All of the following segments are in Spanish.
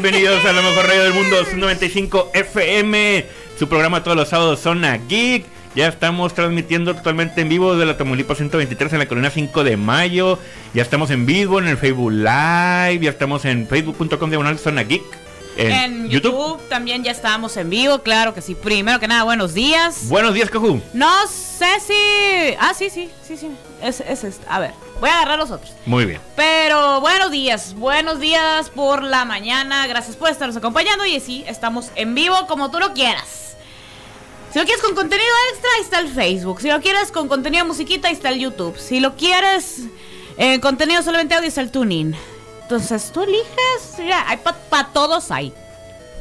Bienvenidos a la mejor radio del mundo, 95 FM. Su programa todos los sábados, Zona Geek. Ya estamos transmitiendo totalmente en vivo de la Tamaulipas 123 en la colina 5 de mayo. Ya estamos en vivo en el Facebook Live. Ya estamos en facebook.com diagonal Zona Geek. En, YouTube. también ya estábamos en vivo, claro que sí. Primero que nada, buenos días. Buenos días, Cojú. No sé si. Ah, sí, sí, sí, sí. Es, es, es. A ver, voy a agarrar los otros. Muy bien. Pero buenos días, buenos días por la mañana. Gracias por estarnos acompañando. Y sí, estamos en vivo como tú lo quieras. Si lo quieres con contenido extra, ahí está el Facebook. Si lo quieres con contenido musiquita, ahí está el YouTube. Si lo quieres en contenido solamente audio, está el tuning. Entonces tú eliges, mira, hay para todos hay.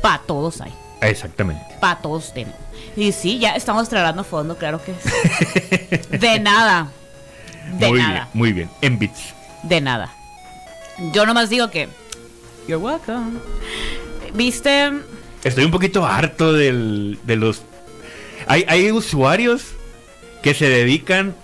Para todos hay. Exactamente. Para todos tenemos. Y sí, ya estamos tragando fondo, claro que sí. De nada. De muy nada. bien, muy bien. En bits. De nada. Yo nomás digo que. You're welcome. ¿Viste? Estoy un poquito harto del, de los. Hay, hay usuarios que se dedican.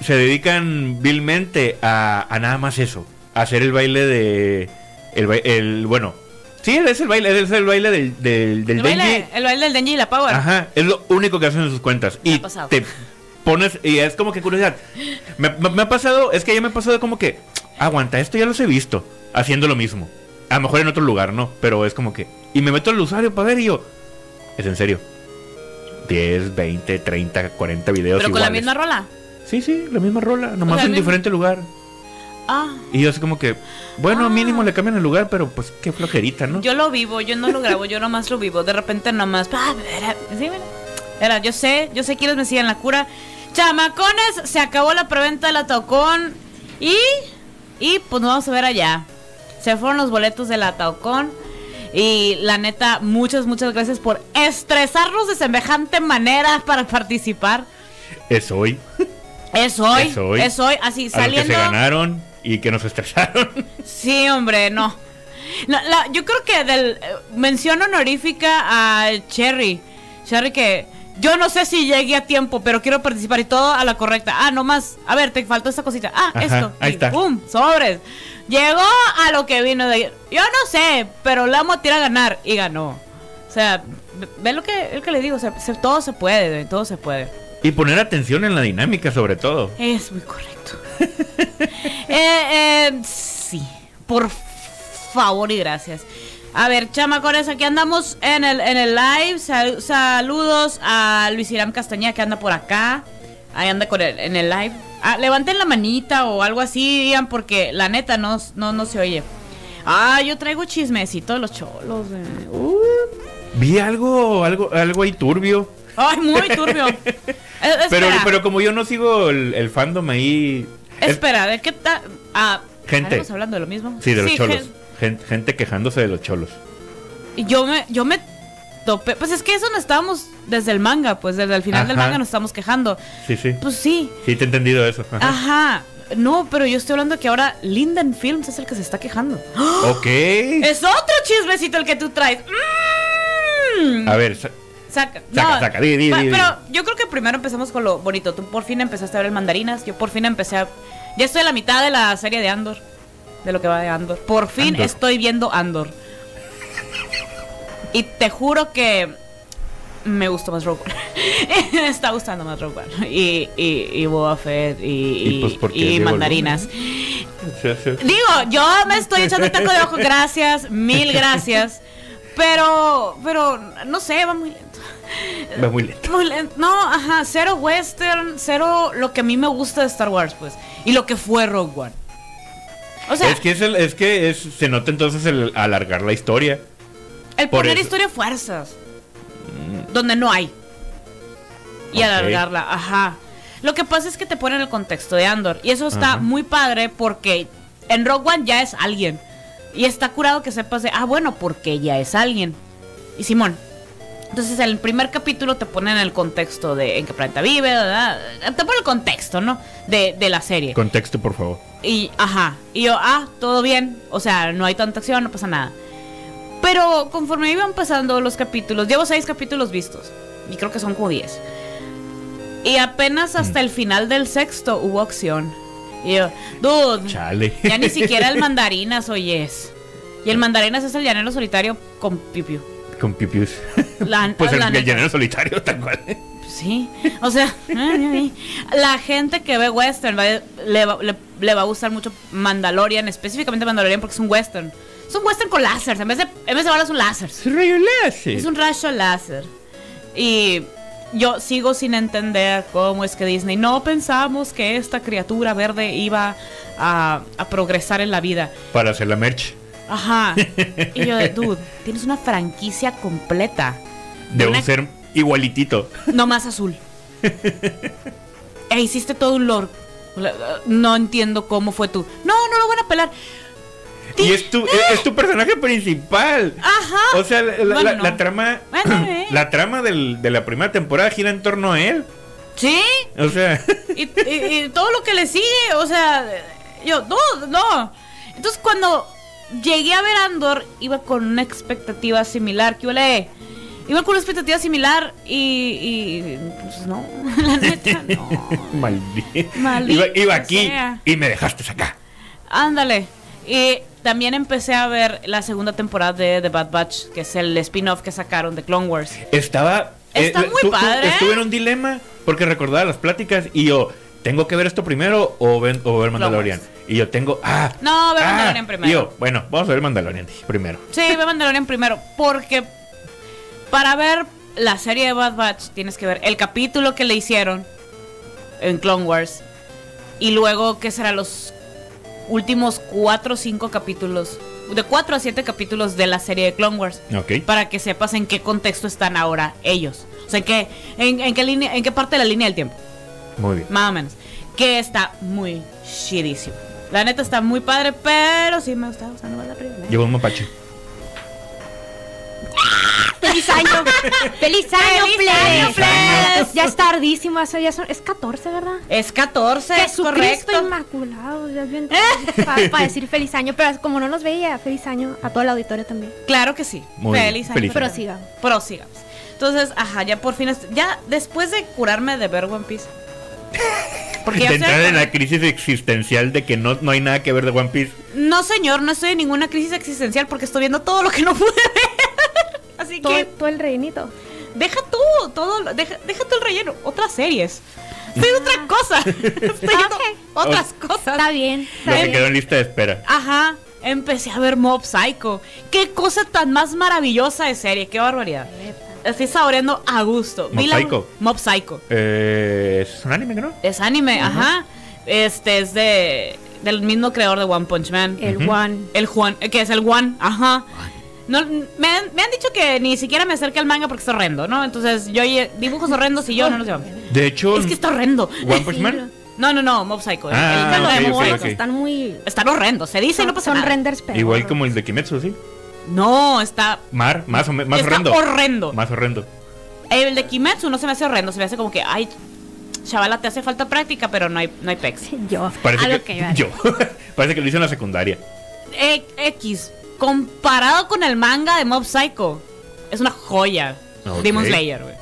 Se dedican vilmente a, a nada más eso. A hacer el baile de. El, bueno. Sí, es el baile, es el baile del, del, del El baile, Denji. el baile del Denji y la Power. Ajá, es lo único que hacen en sus cuentas. Me y ha pasado. te pones, y es como que curiosidad. Me, me- me ha pasado, es que ya me ha pasado como que, aguanta, esto ya los he visto, haciendo lo mismo. A lo mejor en otro lugar, ¿no? Pero es como que, y me meto al usuario para ver y yo, es en serio. 10, 20, 30, 40 videos. Pero con la misma rola. Sí, sí, la misma rola, nomás sea, en mismo- diferente lugar. Ah. Y yo así como que, bueno, Ah. mínimo le cambian el lugar, pero pues qué flojerita, ¿no? Yo lo vivo, yo no lo grabo, yo nomás lo vivo. De repente nomás. ah, sí, mira. Era, yo sé, yo sé quiénes me siguen la cura. Chamacones, se acabó la preventa de la Taucón. Y. Y pues nos vamos a ver allá. Se fueron los boletos de la Taucón. Y la neta, muchas, muchas gracias por estresarnos de semejante manera para participar. Es hoy, Es hoy, Es hoy. es hoy, así a lo que saliendo. se ganaron y que nos estresaron. Sí, hombre, no. La- la- yo creo que del eh, mención honorífica a Cherry. Cherry que yo no sé si llegué a tiempo, pero quiero participar y todo a la correcta. Ah, no más. A ver, te faltó esta cosita. Ah, Ajá, esto. ahí Y está. ¡Pum! Sobres. Llegó a lo que vino de Yo no sé, pero la amo a tirar a ganar y ganó. O sea, ve- lo que, el que le digo, o sea, se- todo se puede, todo se puede. Y poner atención en la dinámica, sobre todo. Es muy correcto. eh, eh, sí, por favor y gracias. A ver, chamacones, aquí andamos en el, en el live. Sal- saludos a Luis Irán Castañeda que anda por acá. Ahí anda con el- en el live. Ah, levanten la manita o algo así, digan, porque la neta no, no, no se oye. Ah, yo traigo chismecito de los cholos. eh. Uh. Vi algo, algo, algo ahí turbio. Ay, muy turbio. Eh, Pero, pero como yo no sigo el, el fandom ahí. es- Espera, ¿de qué tal? Ah, Gente. ¿Estamos hablando de lo mismo? sí, de los cholos. gen- Gen- gente quejándose de los cholos. y yo me, yo me topé. Pues es que eso no estábamos desde el manga, pues desde el final del manga nos estamos quejando. Sí, sí. Pues sí. Sí, te he entendido eso. Ajá. Ajá. No, pero yo estoy hablando que ahora Linden Films es el que se está quejando. Ok. Es otro chismecito el que tú traes. Mm. A ver, sa- Saca, Saca, saca, di, di, di. Pero yo creo que primero empezamos con lo bonito. Tú por fin empezaste a ver el mandarinas. Yo por fin empecé a. Ya estoy a la mitad de la serie de Andor. De lo que va de Andor. Por fin Andor. estoy viendo Andor. Y te juro que. Me gustó más Rogue One. me está gustando más Rogue One. Y, y, y Boba Fett y, Y, y, pues, mandarinas. Digo, yo me estoy echando un taco de ojo. Gracias, mil gracias. Pero, pero, no sé, va muy lento. Va muy lento. Muy lento. No, ajá, cero western, cero lo que a mí me gusta de Star Wars, pues. Y lo que fue Rogue One. O sea, es que, es, el, es que es, se nota entonces el alargar la historia. el por poner eso. historia a fuerzas. Donde no hay. Y alargarla, ajá. Lo que pasa es que te ponen el contexto de Andor. Y eso está Ajá. muy padre porque en Rogue One ya es alguien. Y está curado que sepas de, ah, bueno, porque ya es alguien. Y Simón. Entonces, en el primer capítulo te ponen el contexto de en qué planeta vive, ¿verdad? te ponen el contexto, ¿no? De, de la serie. Contexto, por favor. Y, ajá. Y yo, ah, todo bien. O sea, no hay tanta acción, no pasa nada. Pero conforme iban pasando los capítulos, llevo seis capítulos vistos. Y creo que son como diez. Y apenas hasta el final del sexto hubo acción. Y yo, dude, Chale. ya ni siquiera el mandarinas oyes. Y el mandarinas es el llanero solitario con pipiu. Con pipius. La- pues el, la el llanero solitario, tal cual. Sí, o sea, la gente que ve western va- le, va, le- le va a gustar mucho Mandalorian, específicamente Mandalorian porque es un western. Es un western con láser, en vez de, en vez de balas son láser. Es rayo láser. Es un rayo láser. Y yo sigo sin entender cómo es que Disney no pensamos que esta criatura verde iba a, a progresar en la vida. Para hacer la merch. Ajá. Y yo, de, dude, tienes una franquicia completa. De un ser igualitito. No más azul. e hiciste todo un lore. No entiendo cómo fue tú. No, no lo van a pelar. Y es tu, es tu personaje principal. Ajá. O sea, la, la- Bueno, la- no. la trama. Bueno, eh. La trama del- de la primera temporada gira en torno a él. Sí. O sea. Y, y- y todo lo que le sigue, o sea, yo, no, no. Entonces cuando llegué a ver Andor, iba con una expectativa similar. ¿Qué ole? Iba con una expectativa similar y, y pues no, la neta, no. Maldito. Maldito Iba, iba aquí sea. y me dejaste acá. Ándale. Y también empecé a ver la segunda temporada de The Bad Batch, que es el spin-off que sacaron de Clone Wars. Estaba. Está muy padre, ¿eh? Estuve en un dilema porque recordaba las pláticas y yo. ¿Tengo que ver esto primero o, ven- o ver Mandalorian? Y yo tengo. Ah. No, ve ah, Mandalorian primero. y yo, bueno, vamos a ver Mandalorian primero. Sí, ve Mandalorian primero, porque para ver la serie de Bad Batch tienes que ver el capítulo que le hicieron en Clone Wars y luego que será los últimos cuatro o cinco capítulos, de cuatro a siete capítulos de la serie de Clone Wars, Ok. para que sepas en qué contexto están ahora ellos, o sea, en qué, en, en qué línea, en qué parte de la línea del tiempo. Muy bien. Más o menos. Que está muy chidísimo. La neta está muy padre, pero sí me gusta. O sea, no es la primera. Llevo un mapache. ¡Feliz año! ¡Feliz año, ¡Feliz año, plebes! Ya es tardísimo, eso ya son, es 14, ¿verdad? Es 14, es correcto. Inmaculado, ya es bien para decir feliz año, pero como no nos veía, feliz año a todo el auditorio también. Claro que sí. Muy bien, feliz año. feliz. Prosigamos. Prosigamos. Entonces, ajá, ya por fin. Ya después de curarme de ver One Piece. Porque de entrar en la crisis existencial de que no, no hay nada que ver de One Piece. No, señor, no estoy en ninguna crisis existencial porque estoy viendo todo lo que no pude ver. Así Todo, que todo el rellenito. deja tú, todo, lo- deja, deja tú el relleno, otras series. Estoy en otra cosa. Estoy viendo otras cosas. Está bien. Está Lo que bien. quedó en lista de espera. Ajá, empecé a ver Mob Psycho. Qué cosa tan más maravillosa de serie, qué barbaridad. Estoy saboreando a gusto. Mob Vi la- Psycho. Mob Psycho. Eh, es un anime, ¿no? Es anime, ajá. Este es de del mismo creador de One Punch Man. El Ujú. One. El Juan, eh, que es el One, ajá. No, me, han, me han dicho que ni siquiera me acerque al manga porque es horrendo, ¿no? Entonces yo oye, dibujos horrendos y yo no los llevo. De hecho, Es que está horrendo. One Punch Man. No, no, no, Mob Psycho. Ah, el- el- están muy. Están horrendos, se dice y no Son, pasa son nada. renders pedorros. Igual como el de Kimetsu, ¿sí? No, está Mar, más o más está horrendo. horrendo. Más horrendo. El de Kimetsu no se me hace horrendo, se me hace como que, ay, chavala, te hace falta práctica, pero no hay, no hay pex. Yo. Parece a lo que, iba. yo. Parece que lo hice en la secundaria. E- X, comparado con el manga de Mob Psycho, es una joya. Demon Slayer, güey.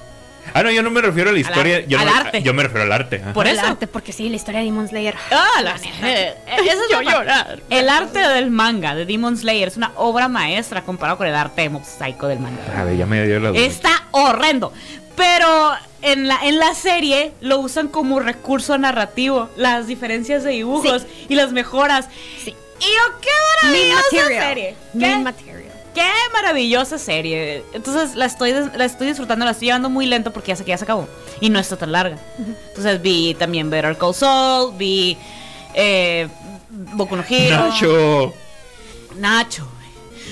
Ah, no, yo no me refiero a la historia. yo, al no- arte. yo me refiero al arte. ajá. Por El eso. arte, porque sí, la historia de Demon Slayer. Ah, la eh, Eso es Yo llorar. El arte del manga de Demon Slayer es una obra maestra comparado con el arte de Psycho del manga. A ver, ya me dio la duda. Está horrendo. Pero en la, en la serie lo usan como recurso narrativo. Las diferencias de dibujos y las mejoras. Sí. Y yo, qué maravillosa material. serie. Main material. Qué maravillosa serie. Entonces la estoy, la estoy disfrutando, la estoy llevando muy lento porque ya sé que ya se acabó. Y no está tan larga. Entonces vi también Better Call Saul, vi eh, Boku no Hero. Nacho. Nacho.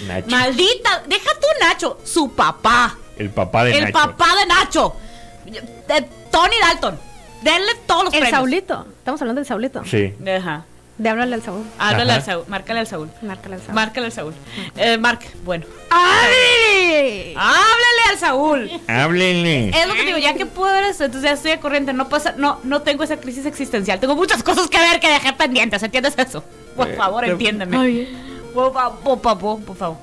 Nacho. Maldita, deja tú Nacho, su papá. el papá de el Nacho. papá de Nacho. De Tony Dalton. Denle todos los El premios. Saulito. Estamos hablando del Saulito. Sí. Ajá. De háblale al Saúl. Háblale Ajá. al Saúl. Márcale al Saúl. Márcale al Saúl. Márcale al Saúl. Eh, Mark, bueno. ¡Ay! Háblale al Saúl. Háblenle. Es lo que digo, ya que puedo ver esto, entonces ya estoy de corriente. No pasa, no, no tengo esa crisis existencial. Tengo muchas cosas que ver que dejé pendientes. ¿Entiendes eso? Por Eh, favor, te- entiéndeme. Ay. Por favor, por favor, por favor.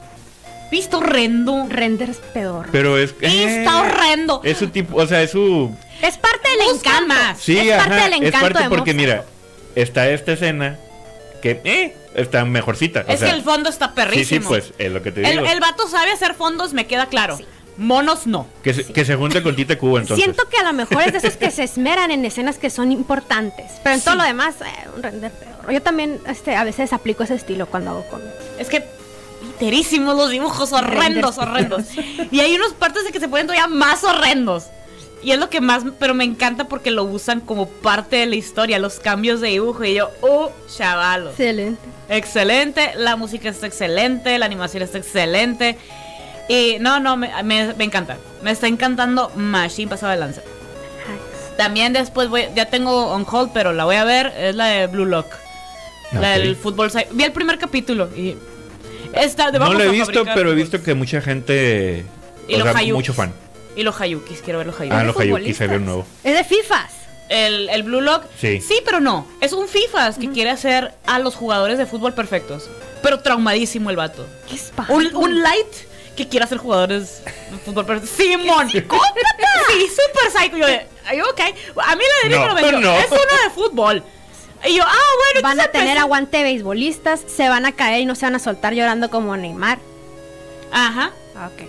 ¿Visto horrendo? Renders pedorro. Pero es. Está eh, horrendo. Es su tipo. O sea, es su. Es parte del encanto. Sí, es parte ajá. del es encanto parte de porque, mira, está esta escena que, eh, está mejorcita. o es sea, que el fondo está Sí, sí, perrísimo. pues, es lo que te el, digo. el vato sabe hacer fondos, me queda claro. Monos no. que, se, que se junte con Tite Cubo, entonces. Siento que a lo mejor es de esos que se esmeran en escenas que son importantes. Pero en todo Sí. lo demás, eh, un render peor. Yo también este, a veces aplico ese estilo cuando hago con. Es que literísimos los dibujos, horrendos, horrendos. Y hay unos partes de que se ponen todavía más horrendos. Y es lo que más, pero me encanta porque lo usan como parte de la historia, los cambios de dibujo. Y yo, oh, chavalos. Excelente. Excelente, la música está excelente, la animación está excelente. Y no, no, me, me- me encanta. Me está encantando Machine pasado de lanza. También después voy, ya tengo on hold, pero la voy a ver, es la de Blue Lock. La Ok. del fútbol. Vi el primer capítulo y está de No lo he visto, fabricar pero he visto que mucha gente. Y o los sea, mucho fan. Y los Hayukis, quiero ver los Hayukis. Ah, de los Hayuki futbolistas. salió nuevo. Es de FIFAs. El, el Blue Lock. Sí. Sí, pero no. Es un FIFA que quiere hacer a los jugadores de fútbol perfectos. Pero traumadísimo el vato. Qué. Un, un light que quiera hacer jugadores de fútbol perfectos. Simón. Sí, super psycho. Yo de, "Ay, ok. A mí la de No, me dijo, no. es uno de fútbol. Y yo, ah, bueno, Van a tener empecé- aguante beisbolistas, se van a caer y no se van a soltar llorando como Neymar. Ajá. Ok.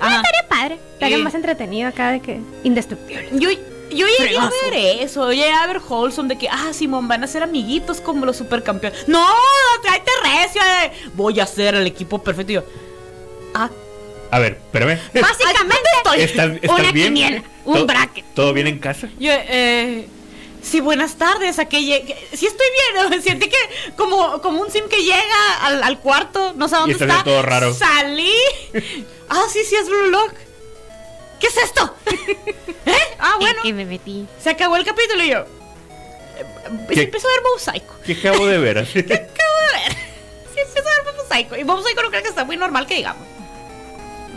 Ajá. Estaría padre. Estaría Y- más entretenido acá de que indestructible. Yo, yo llegué Fregazo. a ver eso, llegué a ver Wholesome de que, ah, Simón, van a ser amiguitos como los supercampeones. No, tráete recio, eh. voy a ser el equipo perfecto. Y yo, ah, A ver, espérame. Básicamente, ¿Estás, estás una bien? quiniela, un ¿Todo- bracket. ¿Todo bien en casa? yo, eh, sí, buenas tardes, a que llegue, sí estoy bien, sentí que como, como un sim que llega al, al cuarto, no sé dónde está está. todo raro. Salí, ah, sí, sí, es Blue Lock. ¿Qué es esto? ¿Eh? Ah, bueno, que me metí. se acabó el capítulo y yo. eh, ¿Qué? Se empezó a ver Psycho. ¿Qué acabo de ver? acabo de ver. Sí, empezó a ver Psycho. Y Psycho no creo que está muy normal que digamos.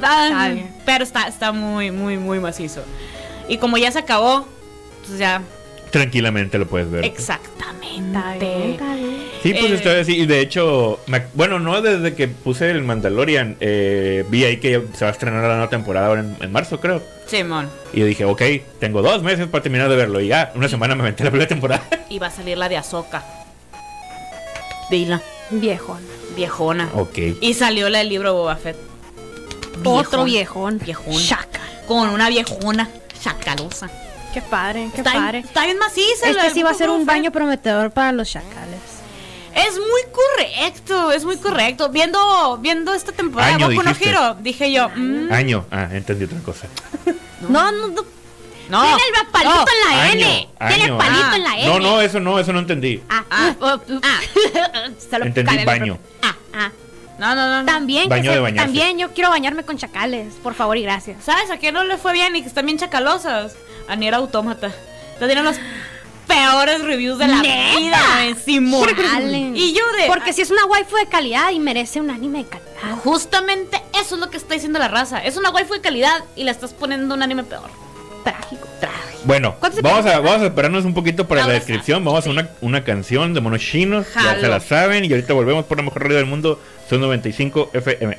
Ah, Está bien. Pero está, está muy, muy, muy macizo. Y como ya se acabó, pues ya. Tranquilamente lo puedes ver. Exactamente. Está bien, está bien. Sí, pues Eh, estoy así. Y de hecho, me bueno, no desde que puse el Mandalorian, eh, vi ahí que se va a estrenar la nueva temporada ahora en, en marzo, creo. Simón. Y yo dije, ok, tengo dos meses para terminar de verlo. Y ya, una semana me aventé la primera temporada. Y va a salir la de Azoka. Dila. Viejón. Viejona. ok. Y salió la del libro Boba Fett. Otro viejón. Viejón. Chacal. Con una viejona chacalosa. Qué padre, qué Está, padre. está bien maciza. Este sí va a ser un baño prometedor para los chacales. Es muy correcto, es muy correcto. Viendo, viendo esta temporada Año, de Boku no. Hero, dije yo, mm, Año. Ah, entendí otra cosa. No, no, no. no. Tiene el palito no. en la Año, N. Tiene año. palito Ah. en la N. No, no, eso no, eso no entendí. Ah, Ah. Se lo Entendí baño. Ah, ah. No, no, no, no. También, que Baño se- de bañarse. también yo quiero bañarme con chacales, por favor y gracias. ¿Sabes a quién no le fue bien y que están bien chacalosas? A Nier Automata. Tienen los peores reviews de la ¿Neta? vida, Simón. Chale. Y yo de. Porque si es una waifu de calidad y merece un anime de calidad. Justamente eso es lo que está diciendo la raza. Es una waifu de calidad y la estás poniendo un anime peor. Trágico. Bueno, ¿Cuántos vamos a, vamos a esperarnos un poquito para la a- descripción. Vamos a una, una canción de monos chinos. Ya se la saben. Y ahorita volvemos por la mejor radio del mundo. Son 95 FM.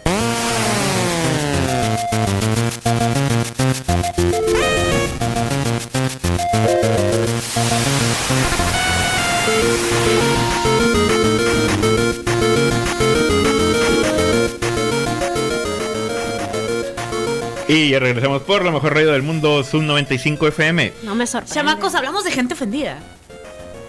Y ya regresamos por la mejor radio del mundo, Sub 95 FM. No me sorprende. Chamacos, hablamos de gente ofendida.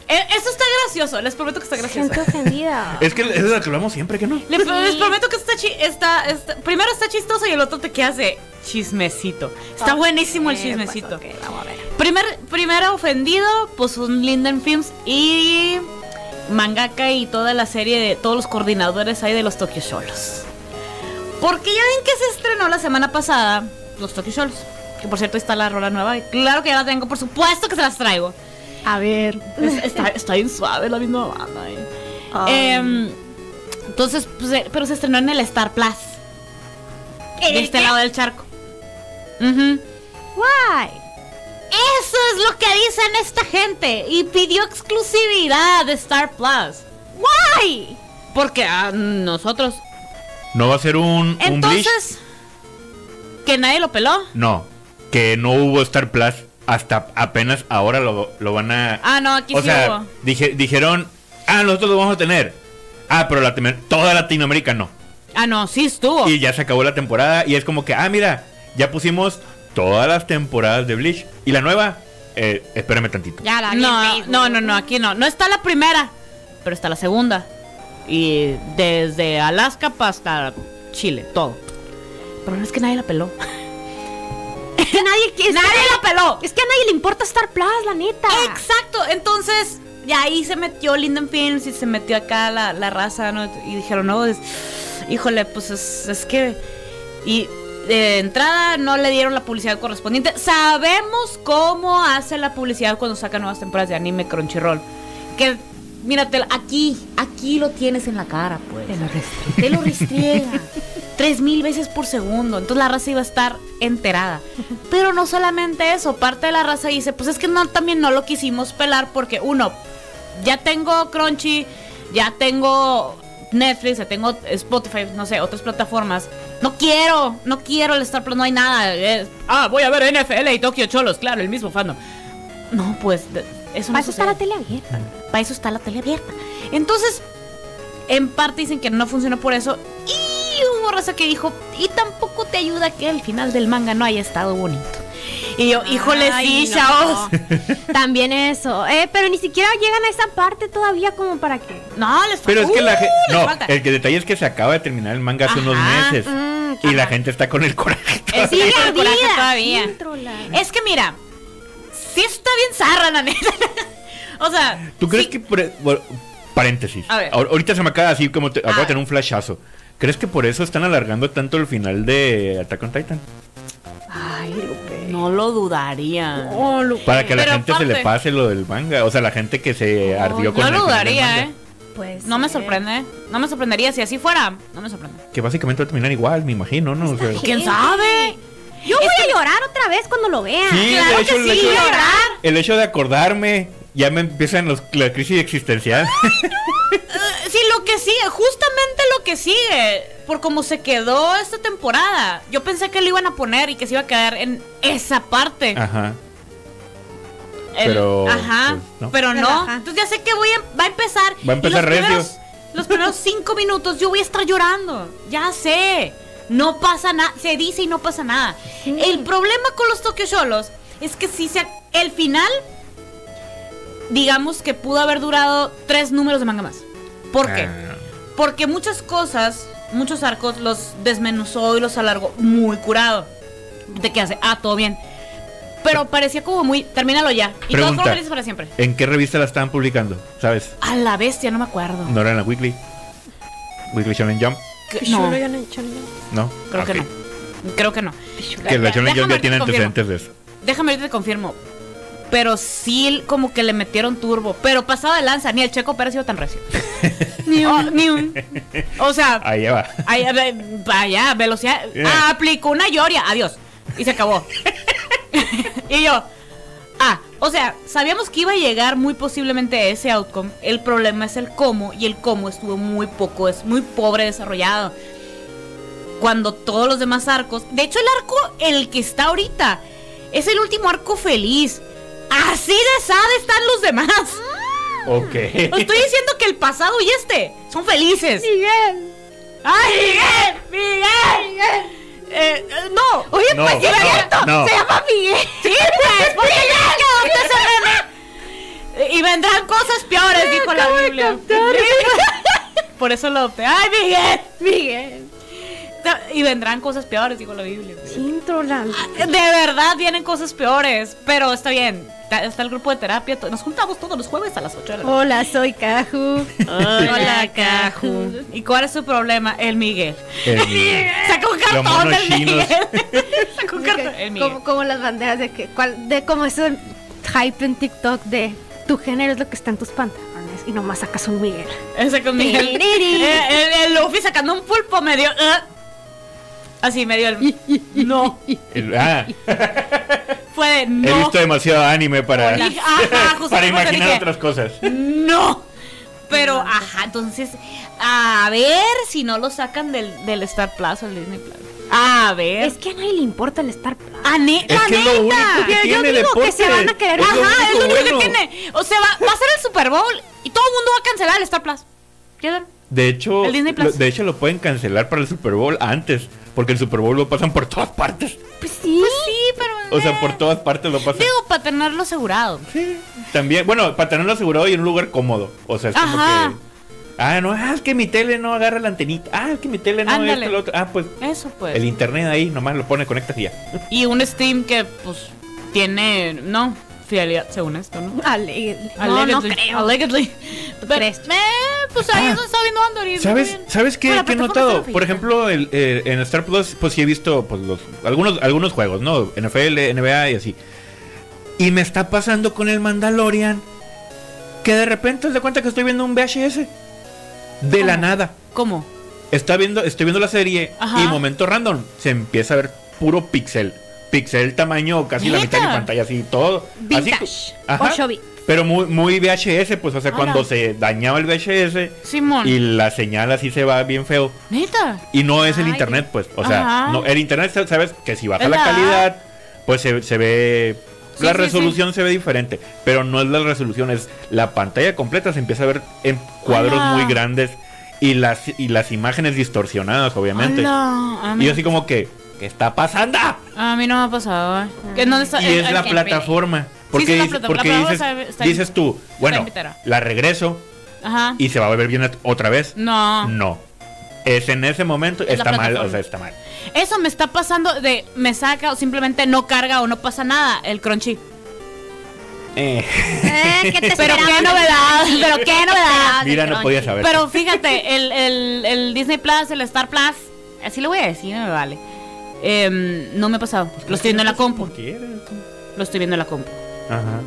Eh, Eso está gracioso, les prometo que está gracioso. Gente ofendida. Es que es de lo que hablamos siempre, que no? Le- Les, prometo que está, chi- está, está- Primero está chistoso y el otro te quedas de chismecito. Está buenísimo el Eh, chismecito. pues, vamos a ver. Primer, primero ofendido, pues un Linden Films y mangaka y toda la serie de todos los coordinadores ahí de los Tokyo Sholos. Porque ya ven que se estrenó la semana pasada los Tokyo Sholos. Que por cierto está la rola nueva. y Claro que ya la tengo, por supuesto que se las traigo. A ver. Es- está, está bien suave la misma banda. eh. Em, entonces, pues, eh, pero se estrenó en el Star Plus. De este lado del charco. Ujú. Why? Eso es lo que dicen esta gente. Y pidió exclusividad de Star Plus. Why? Porque a nosotros. ¿No va a ser un, un Bleach? Entonces. Que nadie lo peló. No, que no hubo Star Plus hasta apenas ahora lo, lo van a... Ah, no, aquí o sí sea, hubo. dije, dijeron, Ah, nosotros lo vamos a tener. Ah, pero la, toda Latinoamérica no. Ah, no, sí estuvo. Y ya se acabó la temporada y es como que, ah, mira, ya pusimos todas las temporadas de Bleach. Y la nueva, eh, espérame tantito. Ya la No, no, no, no, aquí no. No está la primera, pero está la segunda. Y desde Alaska pa' hasta Chile, todo. Pero no es que nadie la peló. Es que nadie, que ¡Nadie la peló! Es que a nadie le importa Star Plus, la neta. Exacto, entonces ya ahí se metió Linden Films y se metió acá la, la raza, ¿no? Y dijeron, no, es- híjole, pues es, es que... Y de entrada no le dieron la publicidad correspondiente. Sabemos cómo hace la publicidad cuando saca nuevas temporadas de anime Crunchyroll. Que, mírate, aquí, aquí lo tienes en la cara, pues. Te lo restriega. Te lo restriega. Tres mil veces por segundo. Entonces la raza iba a estar enterada. Pero no solamente eso, parte de la raza dice, pues es que no, también no lo quisimos pelar porque uno, ya tengo Crunchy, ya tengo Netflix, ya tengo Spotify, no sé, otras plataformas. No quiero, no quiero el Star Plus, no hay nada. Es- ah, voy a ver NFL y Tokyo Cholos, claro, el mismo fandom. No, pues eso no Para eso está la tele abierta. Para eso está la tele abierta. Entonces, en parte dicen que no funcionó por eso. Y hubo raza que dijo, y tampoco te ayuda que el final del manga no haya estado bonito. Y yo, híjole, Ay, sí, no. chavos. También eso. Eh, pero ni siquiera llegan a esa parte todavía como para que. No, les Pero es que la Uh, No, falta. el que detalle es que se acaba de terminar el manga hace unos meses. mm, y la gente está con el coraje. Con el ardida. todavía. Sí, trola. Es que mira, sí está bien zarra, la neta. o sea, ¿Tú crees sí- que por, e, paréntesis? A ver. Ahor- Ahorita se me acaba así como te, acabo de Ah. tener un flashazo. ¿Crees que por eso están alargando tanto el final de Attack on Titan? Ay, Lupe. No lo dudaría. Oh, Lupe. Para que a la Pero gente se le pase lo del manga. O sea, la gente que se ardió con No el lo dudaría, manga. ¿eh? Pues. No me sorprende. No me sorprendería. Si así fuera, no me sorprende. Que básicamente va a terminar igual, me imagino, ¿no? O sea, ¿Quién sabe? Yo voy a llorar otra vez cuando lo vea. Sí, Claro hecho, que el, sí, hecho de, llorar. el hecho de acordarme, ya me empiezan los, la crisis existencial. Eh, Sí, lo que sigue, justamente lo que sigue, por cómo se quedó esta temporada. Yo pensé que lo iban a poner y que se iba a quedar en esa parte. Ajá. El- pero, ajá, pues, no. pero no. ajá. Entonces ya sé que voy a, va a empezar. Va a empezar los recio. primeros, los primeros cinco minutos yo voy a estar llorando. Ya sé. No pasa nada. Se dice y no pasa nada. El problema con los Tokyo Sholos es que si se, el final, digamos que pudo haber durado tres números de manga más. ¿Por qué? Ah, Porque muchas cosas, muchos arcos los desmenuzó y los alargó muy curado. ¿De qué hace? Ah, todo bien. Pero parecía como muy. Termínalo ya. Y todos fueron felices para siempre. ¿En qué revista la estaban publicando? ¿Sabes? A la bestia, no me acuerdo. ¿No era en la Weekly? ¿Weekly Shonen Jump? Que- No, no creo que Ok. no. Creo que no. Que la Shonen Jump ya tiene antecedentes de eso. Déjame ahorita te confirmo. Pero sí, como que le metieron turbo. Pero pasado de lanza, ni el Checo Pérez tan recio. ni un. ni un. O sea, Ahí va. Ay, a ver, vaya, velocidad. Yeah. Ah, aplicó una Yoria. Adiós. Y se acabó. y yo. Ah, o sea, sabíamos que iba a llegar muy posiblemente a ese outcome. El problema es el cómo. Y el cómo estuvo muy poco, es muy pobre desarrollado. Cuando todos los demás arcos. De hecho, el arco, el que está ahorita, es el último arco feliz. Así de sad están los demás. Ok. Os estoy diciendo que el pasado y este son felices. Miguel. ¡Ay, Miguel! ¡Miguel! Eh, eh, no. Oye, No, pues sí, es no, cierto. no. Se llama Miguel. Sí, pues, porque ya que adopté ese nene. Y vendrán cosas peores, dijo la acabo Biblia. Por eso lo adopté. ¡Ay, Miguel! Miguel. Y vendrán cosas peores, dijo la Biblia. Sin trola. De verdad vienen cosas peores, pero está bien. Está el grupo de terapia. Nos juntamos todos los jueves a las 8 de la noche. Hola, soy Caju. Hola, Caju. ¿Y cuál es su problema? El Miguel. El- Sacó un cartón del. Miguel. Sacó un cartón. El Miguel. Como, como las banderas de que, cuál, de como eso hype en TikTok de tu género es lo que está en tus pantalones y nomás sacas un Miguel. Ese con Miguel. Eh, el, el Luffy sacando un pulpo medio. eh. Así medio el. No. el- ah, Fue de he no. visto demasiado anime para, Y- ajá, justo para imaginar dije, otras cosas. No. Pero, ajá, entonces, a ver si no lo sacan del, del Star Plus o el Disney Plus. A ver. Es que a nadie le importa el Star Plus. Ne- Es la que es lo neta. único que Yo- digo que se van a querer- Es lo Ajá, es lo único que tiene. O sea, va, va a ser el Super Bowl y todo el mundo va a cancelar el Star Plus. ¿Quieren? De hecho, El Disney Plus. lo, de hecho lo pueden cancelar para el Super Bowl antes, porque el Super Bowl lo pasan por todas partes. Pues sí. Pues sí, pero. O sea, por todas partes lo pasan. Digo, para tenerlo asegurado. Sí. También, bueno, para tenerlo asegurado y en un lugar cómodo. O sea, es como Ajá. que. Ah, no, ah, es que mi tele no agarra la antenita. Ah, es que mi tele no Ándale. esto, lo otro. Ah, pues Eso pues. el internet ahí, nomás lo pone, conectas y ya. Y un Steam que, pues, tiene. No, fidelidad, según esto, ¿no? Allegedly. No, no creo. Allegedly. Pero, crees? eh, pues ahí Ah. eso está viendo Andor y ¿Sabes. ¿sabes qué, Bueno, qué he notado? Por ejemplo, el, eh, en Star Plus, pues sí he visto pues, los, algunos, algunos juegos, ¿no? NFL, NBA y así. Y me está pasando con el Mandalorian que de repente te cuenta que estoy viendo un VHS. De la nada. ¿Cómo? Está viendo, estoy viendo la serie Ajá. y momento random se empieza a ver puro pixel. Pixel tamaño casi la mitad de mi pantalla, así todo. Así. Ajá. 8 bits. pero muy, muy VHS, pues, o sea, Ala. cuando se dañaba el VHS Simón. y la señal así se va bien feo. Neta. Y no es el Ay. internet, pues. O sea, no, el internet, sabes que si baja la calidad, pues se, se ve. Sí, la sí, resolución se ve diferente. Pero no es la resolución, es la pantalla completa. Se empieza a ver en cuadros muy grandes. Y las, y las imágenes distorsionadas, obviamente. Hola. Y yo así como que, ¿qué está pasando? a mí no me ha pasado, eh. ¿Que ¿Dónde está? Y es la plataforma. Porque, sí, es la dice- plata- porque dices, plataforma está- dices tú, bueno, la regreso Ajá. y se va a ver bien otra vez. No. No. Es en ese momento, Es está mal, o sea, está mal. Eso me está pasando de me saca o simplemente no carga o no pasa nada el crunchy. Eh. Eh, ¿qué te Pero qué novedad, pero qué ¿Qué te novedad. Mira, no podía saber. Pero fíjate, el, el, el Disney Plus, el Star Plus, así lo voy a decir, no me vale. Em, no me ha pasado. Lo estoy viendo en la compu. Lo estoy viendo en la compu. Ajá.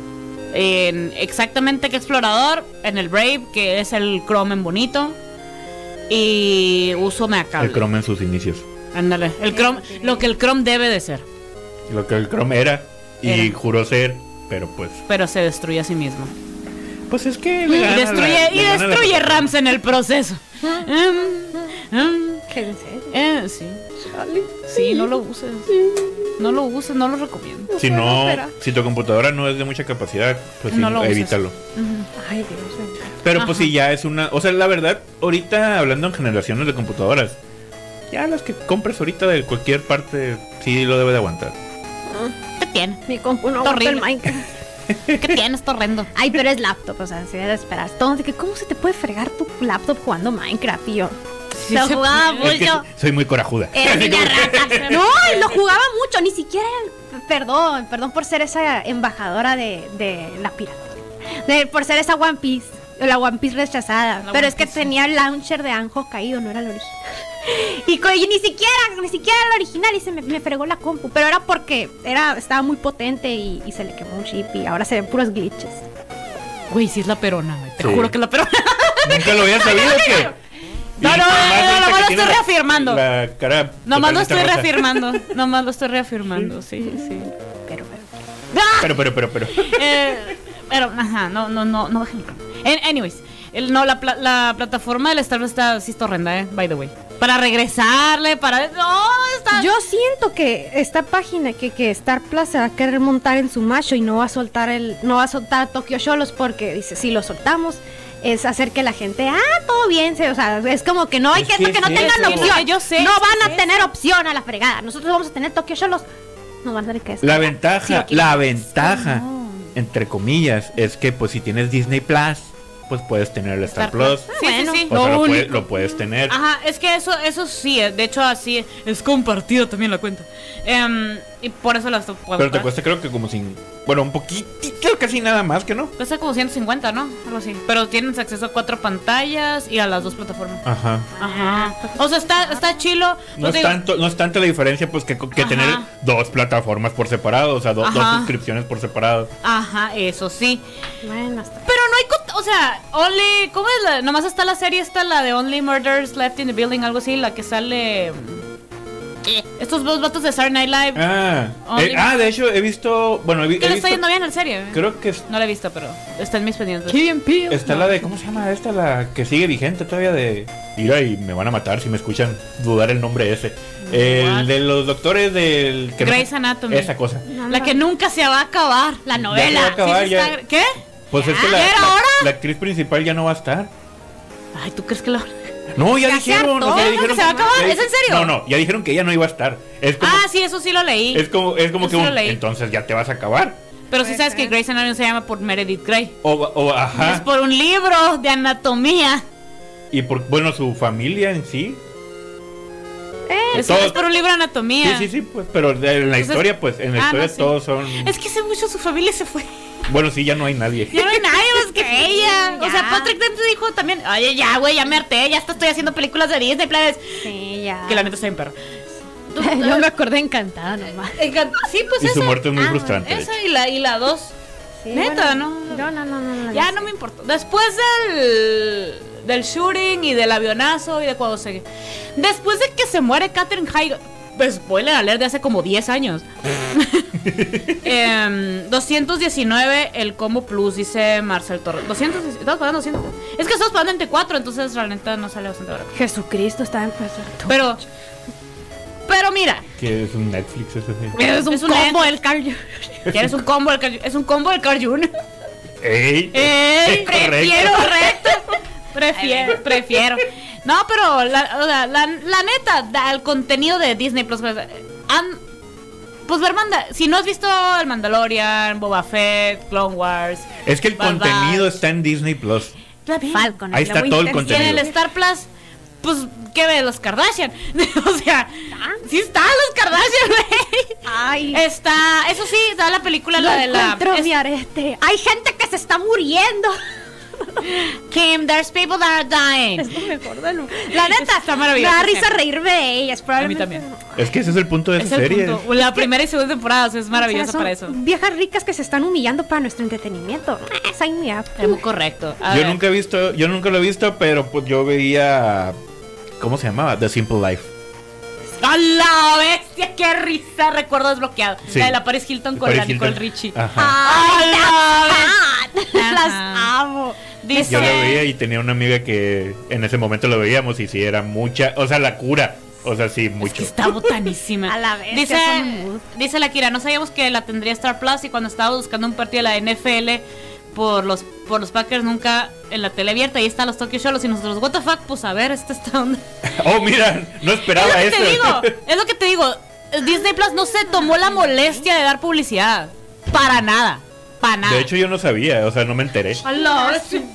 En exactamente que explorador, en el Brave, que es el Chrome en bonito. Y uso Meacable. El Chrome en sus inicios. Ándale. El Chrome, lo que el Chrome debe de ser. Lo que el Chrome era y Era. juró ser, pero pues. Pero se destruye a sí mismo. Pues es que Y le destruye, la- y destruye Rams en el proceso. Em, em, ¿Qué eh, sí. Sí, no lo uses. No lo uses, no lo recomiendo. Si no, si tu computadora no es de mucha capacidad, pues sí, No lo uses. evítalo. Ay, Dios mío. Pero pues si ya es una, o sea, la verdad, ahorita hablando en generaciones de computadoras, ya las que compres ahorita de cualquier parte, sí lo debe de aguantar. ¿Qué tiene? Mi compu no aguanta el horrible. Minecraft. ¿Qué tiene? Está horrendo. Ay, pero es laptop, o sea, se debe de esperar. Todo de que, ¿cómo se te puede fregar tu laptop jugando Minecraft? Y yo, Sí lo se jugaba puede. Es que mucho. soy muy corajuda. Era niña como que- rata. No, lo jugaba mucho, ni siquiera. Perdón, perdón por ser esa embajadora de, de la pirata. De- por ser esa One Piece. La One Piece rechazada. La pero One es que Piece. tenía el launcher de Anjo caído, no era el original. Y, ni siquiera, ni siquiera era el original y se me, me fregó la compu. Pero era porque era, estaba muy potente y, y se le quemó un chip y ahora se ven puros glitches. Güey, sí es la perona, güey. Te Sí. juro que es la perona. Nunca lo había sabido que. No, no, más no, nomás lo estoy reafirmando. La cara Nomás lo estoy rosa. reafirmando. Nomás lo estoy reafirmando, sí, sí. Pero, pero. ¡Ah! Pero, pero, pero, pero. Eh, pero, ajá, no, no, no, no bajen. En- Anyways, el, no, la, pla- la plataforma del Star Wars está, sí está horrenda, eh, by the way. Para regresarle, para. No, está. Yo siento que esta página, que, que Star Plus se va a querer montar en su macho y no va a soltar el, no va a soltar a Tokyo Sholos porque dice, si lo soltamos, es hacer que la gente, ah, todo bien, se- o sea, es como que no hay Es que, que que no es tengan eso. opción. Yo sé, no van a tener opción a la fregada. Nosotros vamos a tener Tokyo Sholos. Nos van a tener que La descargar. ventaja, Sí, aquí. la ventaja, No. entre comillas, es que pues si tienes Disney Plus, pues puedes tener el Star, Plus. Sí, Bueno. sí, sí. O sea, lo, puede- único- lo puedes tener. Ajá, es que eso, eso sí, eh, de hecho así es compartido también la cuenta. Em, y por eso la estoy Pero te cuesta creo que como sin... Bueno, un poquitito, casi nada más que no. Cuesta como 150, ¿no? Algo así. Pero tienes acceso a cuatro pantallas y a las dos plataformas. Ajá. Ajá. O sea, está, está chilo. No Pues es, digo, tanto, no es tanto la diferencia pues que, que tener dos plataformas por separado, o sea, do- dos suscripciones por separado. Ajá, eso sí. Bueno, hasta. Pero hay. O sea, Only. ¿Cómo es la.? Nomás está la serie, está la de Only Murders Left in the Building, algo así, la que sale. eh, Estos dos vatos de Saturday Night Live. Ah, eh, ah, de hecho he visto, bueno, he, vi- he le está visto, yendo bien en serie. creo que es- No la he visto, pero está en mis pendientes. está la de, ¿cómo se llama esta? La que sigue vigente todavía de... Mira, y me van a matar si me escuchan dudar el nombre ese. El What? de los doctores del... que no- Grey's Anatomy. Esa cosa. No, La que nunca se va a acabar. La novela. se va a acabar, Sí, ya. está- ¿Qué? Pues es que la, ¿ya era la- la actriz principal ya no va a estar. Ay, ¿tú crees que lo.? No, ya, dijeron. o sea, ya ¿Ya dijeron se va a acabar? ¿Es en serio? No, no, ya dijeron que ella no iba a estar. Es como, Ah, sí, eso sí lo leí. es como, es como Eso que sí un- entonces ya te vas a acabar. Pero sí Puede sabes que. Grey's Anatomy se llama por Meredith Grey. O, o Es ajá. por un libro de anatomía. Y por, bueno, su familia en sí. Es, Todo- es por un libro de anatomía. Sí, sí, sí, pues, pero en la Entonces- historia, pues, en la Ah, historia no, sí. todos son. Es que hace mucho su familia se fue. Bueno, sí, ya no hay nadie. Ya no hay nadie más que ella. O sea, Patrick Dempsey dijo también, oye, ya, güey, ya me harté, ya hasta estoy haciendo películas de Disney, planes. Sí, ya. Que la neta está bien perro. Yo me acordé encantada nomás. Sí, pues Y su esa. muerte es muy Ah, frustrante. Esa y la, y la dos. Sí, Neta, bueno, ¿no? No, no, no, no. Ya no me importó. Después del, del shooting y del avionazo y de cuando se. Después de que se muere Catherine Heigl. Pues spoiler alert de hace como 10 años. Em, 219 el combo plus, dice Marcel Torres. 200, estamos pagando 200. Es que estamos pagando entre 4, entonces realmente no sale bastante barato. Jesucristo está en. Pero. Pero mira, Que es un Netflix, sí. Es un Es un combo del Carl. ¿quieres un combo del Car- Es un combo del Carl Jr. ¡Ey! ¡Ey! Prefiero, correcto. Prefiero, prefiero. No, pero la, o sea, la, la neta, el contenido de Disney Plus. pues, han- pues ver Manda si no has visto el Mandalorian, Boba Fett, Clone Wars. Es que el Bad contenido está en Disney Plus. Falcon. Ahí está todo el intención. Y en el contenido. Star Plus, pues, ¿qué ve? Los Kardashian. o sea, sí están los Kardashian, güey. Ay, Está, eso sí, está la película, lo la de la. es- mi arete. Hay gente que se está muriendo. Kim, there's people that are dying. Es lo mejor de lo- La neta, Está maravilloso Me da risa reírme de ellas. Probablemente. también. Es que ese es el punto de Es esa serie. punto. La primera y segunda temporada o sea, es O maravillosa sea, son para eso. Viejas ricas que se están humillando para nuestro entretenimiento. Esa y mira. Es muy correcto. A Yo ver. nunca he visto, yo nunca lo he visto, pero pues yo veía. ¿Cómo se llamaba? The Simple Life. ¡A la bestia! ¡Qué risa! Recuerdo desbloqueado. Sí. La de la Paris Hilton con Paris la Nicole Hilton. Richie. ¡A la bestia! Las amo. Dice, Yo lo veía y tenía una amiga que en ese momento lo veíamos y sí era mucha, o sea, la cura. O sea, sí, Es que mucho. está botanísima. A la bestia, Dice, dice la Kira, no sabíamos que la tendría Star Plus y cuando estaba buscando un partido de la NFL por los por los Packers nunca en la tele abierta, ahí están los Tokyo Shows y nosotros, what the fuck, pues a ver, esta está onda. Oh, mira, no Es esperaba lo que eso. te digo, es lo que te digo. Disney Plus no se tomó la molestia de dar publicidad. Para nada. Para nada. De hecho, yo no sabía, o sea, no me enteré. Allah, sí.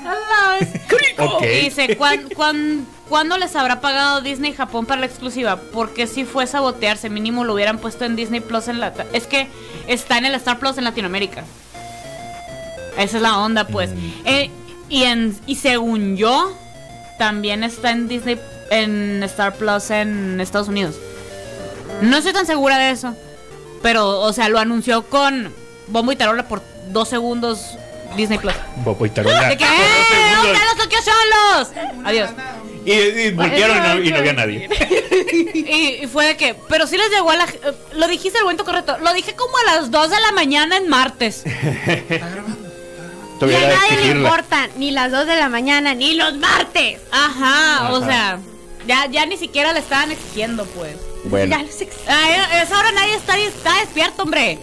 Allah, es crico. Ok. Y dice, ¿cuán, cuán- cuándo les habrá pagado Disney Japón para la exclusiva? Porque si fue sabotearse, mínimo lo hubieran puesto en Disney Plus en la... Es que está en el Star Plus en Latinoamérica. Esa es la onda, pues. Eh, y, en, y según yo, también está en Disney, en Star Plus en Estados Unidos. No estoy tan segura de eso. Pero, o sea, lo anunció con bombo y tarola por dos segundos Disney Plus. Bobo y tarola. ¿De qué? Por dos ¿Dónde segundos. los Solos? Adiós. Y, y voltearon y no, y no había nadie. Y, y fue de que, pero sí les llegó a la. eh, Lo dijiste el momento correcto. Lo dije como a las 2 de la mañana en martes. Y a nadie le importan ni las 2 de la mañana ni los martes. Ajá, o sea, ya, ya ni siquiera le estaban exigiendo, pues. Bueno, Ya los ex- Ay, es ahora nadie está, está despierto, hombre.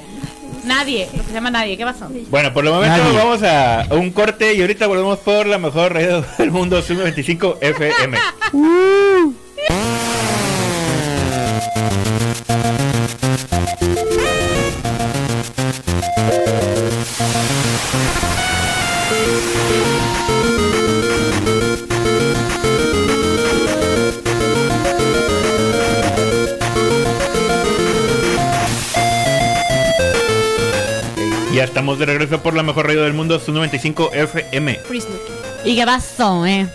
Nadie, lo que se llama nadie. ¿Qué pasó? bueno, por lo momento Nadie. vamos a un corte y ahorita volvemos por la mejor radio del mundo, 25 FM. estamos de regreso por la mejor radio del mundo, 95 FM. ¿Y qué pasó, eh?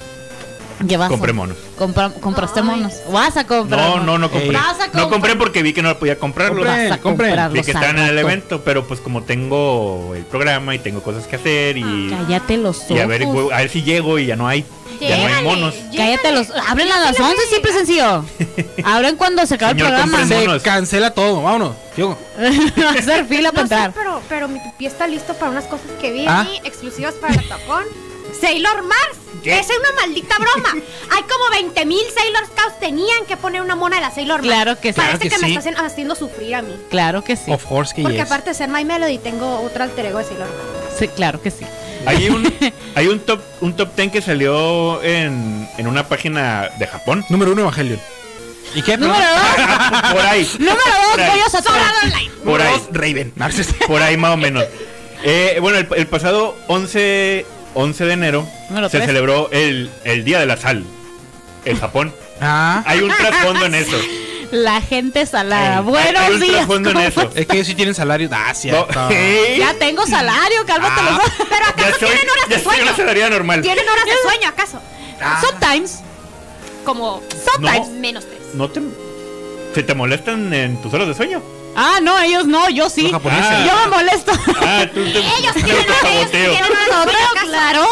¿Qué pasó? Compré monos. Compra- ¿Compraste Ay. monos? ¿Vas a comprar? No, no, no compré. Vas a No compré porque vi que no podía comprarlo. Compré. Vas a comprarlos Vi que estaban en el evento, pero pues como tengo el programa y tengo cosas que hacer y, Cállate los ojos. y a ver, a ver si llego y ya no hay, ya no hay Llégale, monos. llégale. Cállate los. Abren a las 11, siempre sencillo. Abren cuando se acabe el Señor, programa. compren Se monos. cancela todo, vámonos. Va a hacer fila para No sé, entrar. pero, pero mi pipí está listo para unas cosas que vi Ah. exclusivas para la tocón. Sailor Mars. Esa es una maldita broma. Hay como 20 mil Sailor Scouts. Tenían que poner una mona de la Sailor Mars. Claro que sí. Parece Claro que que, me sí. está haciendo- haciendo sufrir a mí. Claro que sí. Of course que Porque yes. aparte de ser My Melody, tengo otro alter ego de Sailor Mars. Sí, claro que sí. Hay un, hay un top, un top 10 que salió en, en una página de Japón. Número uno, Evangelion. ¿Y qué? Número dos. Por ahí. Número Por dos, saturado. Por ahí. Raven. Por ahí más o menos. Eh, bueno, el, el pasado 11, 11 de enero Número se tres. celebró el, el Día de la Sal en Japón. Ah. Hay un trasfondo en eso. La gente salada. Buenos hay días. Es que ellos sí tienen salario. Ah, No. ¿eh? Ya tengo salario, cálmate Ah. los Pero acaso soy, tienen horas ya de sueño. salaria normal. ¿Tienen horas de sueño acaso? Ah. Sometimes. Como Sometimes. menos tres. ¿No te, ¿Se te molestan en tus horas de sueño? Ah, no, ellos no, yo sí. Ah. Yo me molesto. Ah, tú te, Ellos autosaboteo. acaso. claro.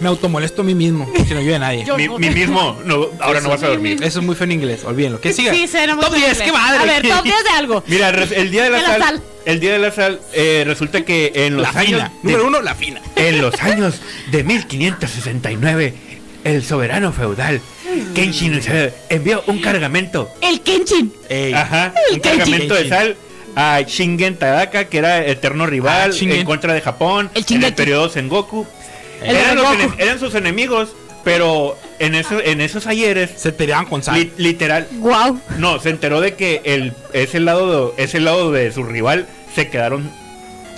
Me automolesto a mí mismo. Si no ayuda a nadie. Yo- Mi, mi mismo, no, ahora no vas a dormir. Eso es muy feo en inglés. Olvídenlo. ¿Qué siga? Sí, será muy Top 10, simple. qué madre. A ver, top 10 de algo. Mira, res- el día de la, De la sal, sal. el día de la sal eh, resulta que en los La años fina. de- Número uno, la fina. en los años de 1569 el soberano feudal Kenshin envió un cargamento, El Kenshin. Ey. ajá, El un cargamento de sal a Shingen Tadaka, que era eterno rival Ah, en contra de Japón El en el periodo Sengoku. El Eran, los eran sus enemigos, pero en eso, en esos ayeres Se peleaban con sal. li- literal Wow. no, se enteró de que el, ese, lado, ese lado de su rival se quedaron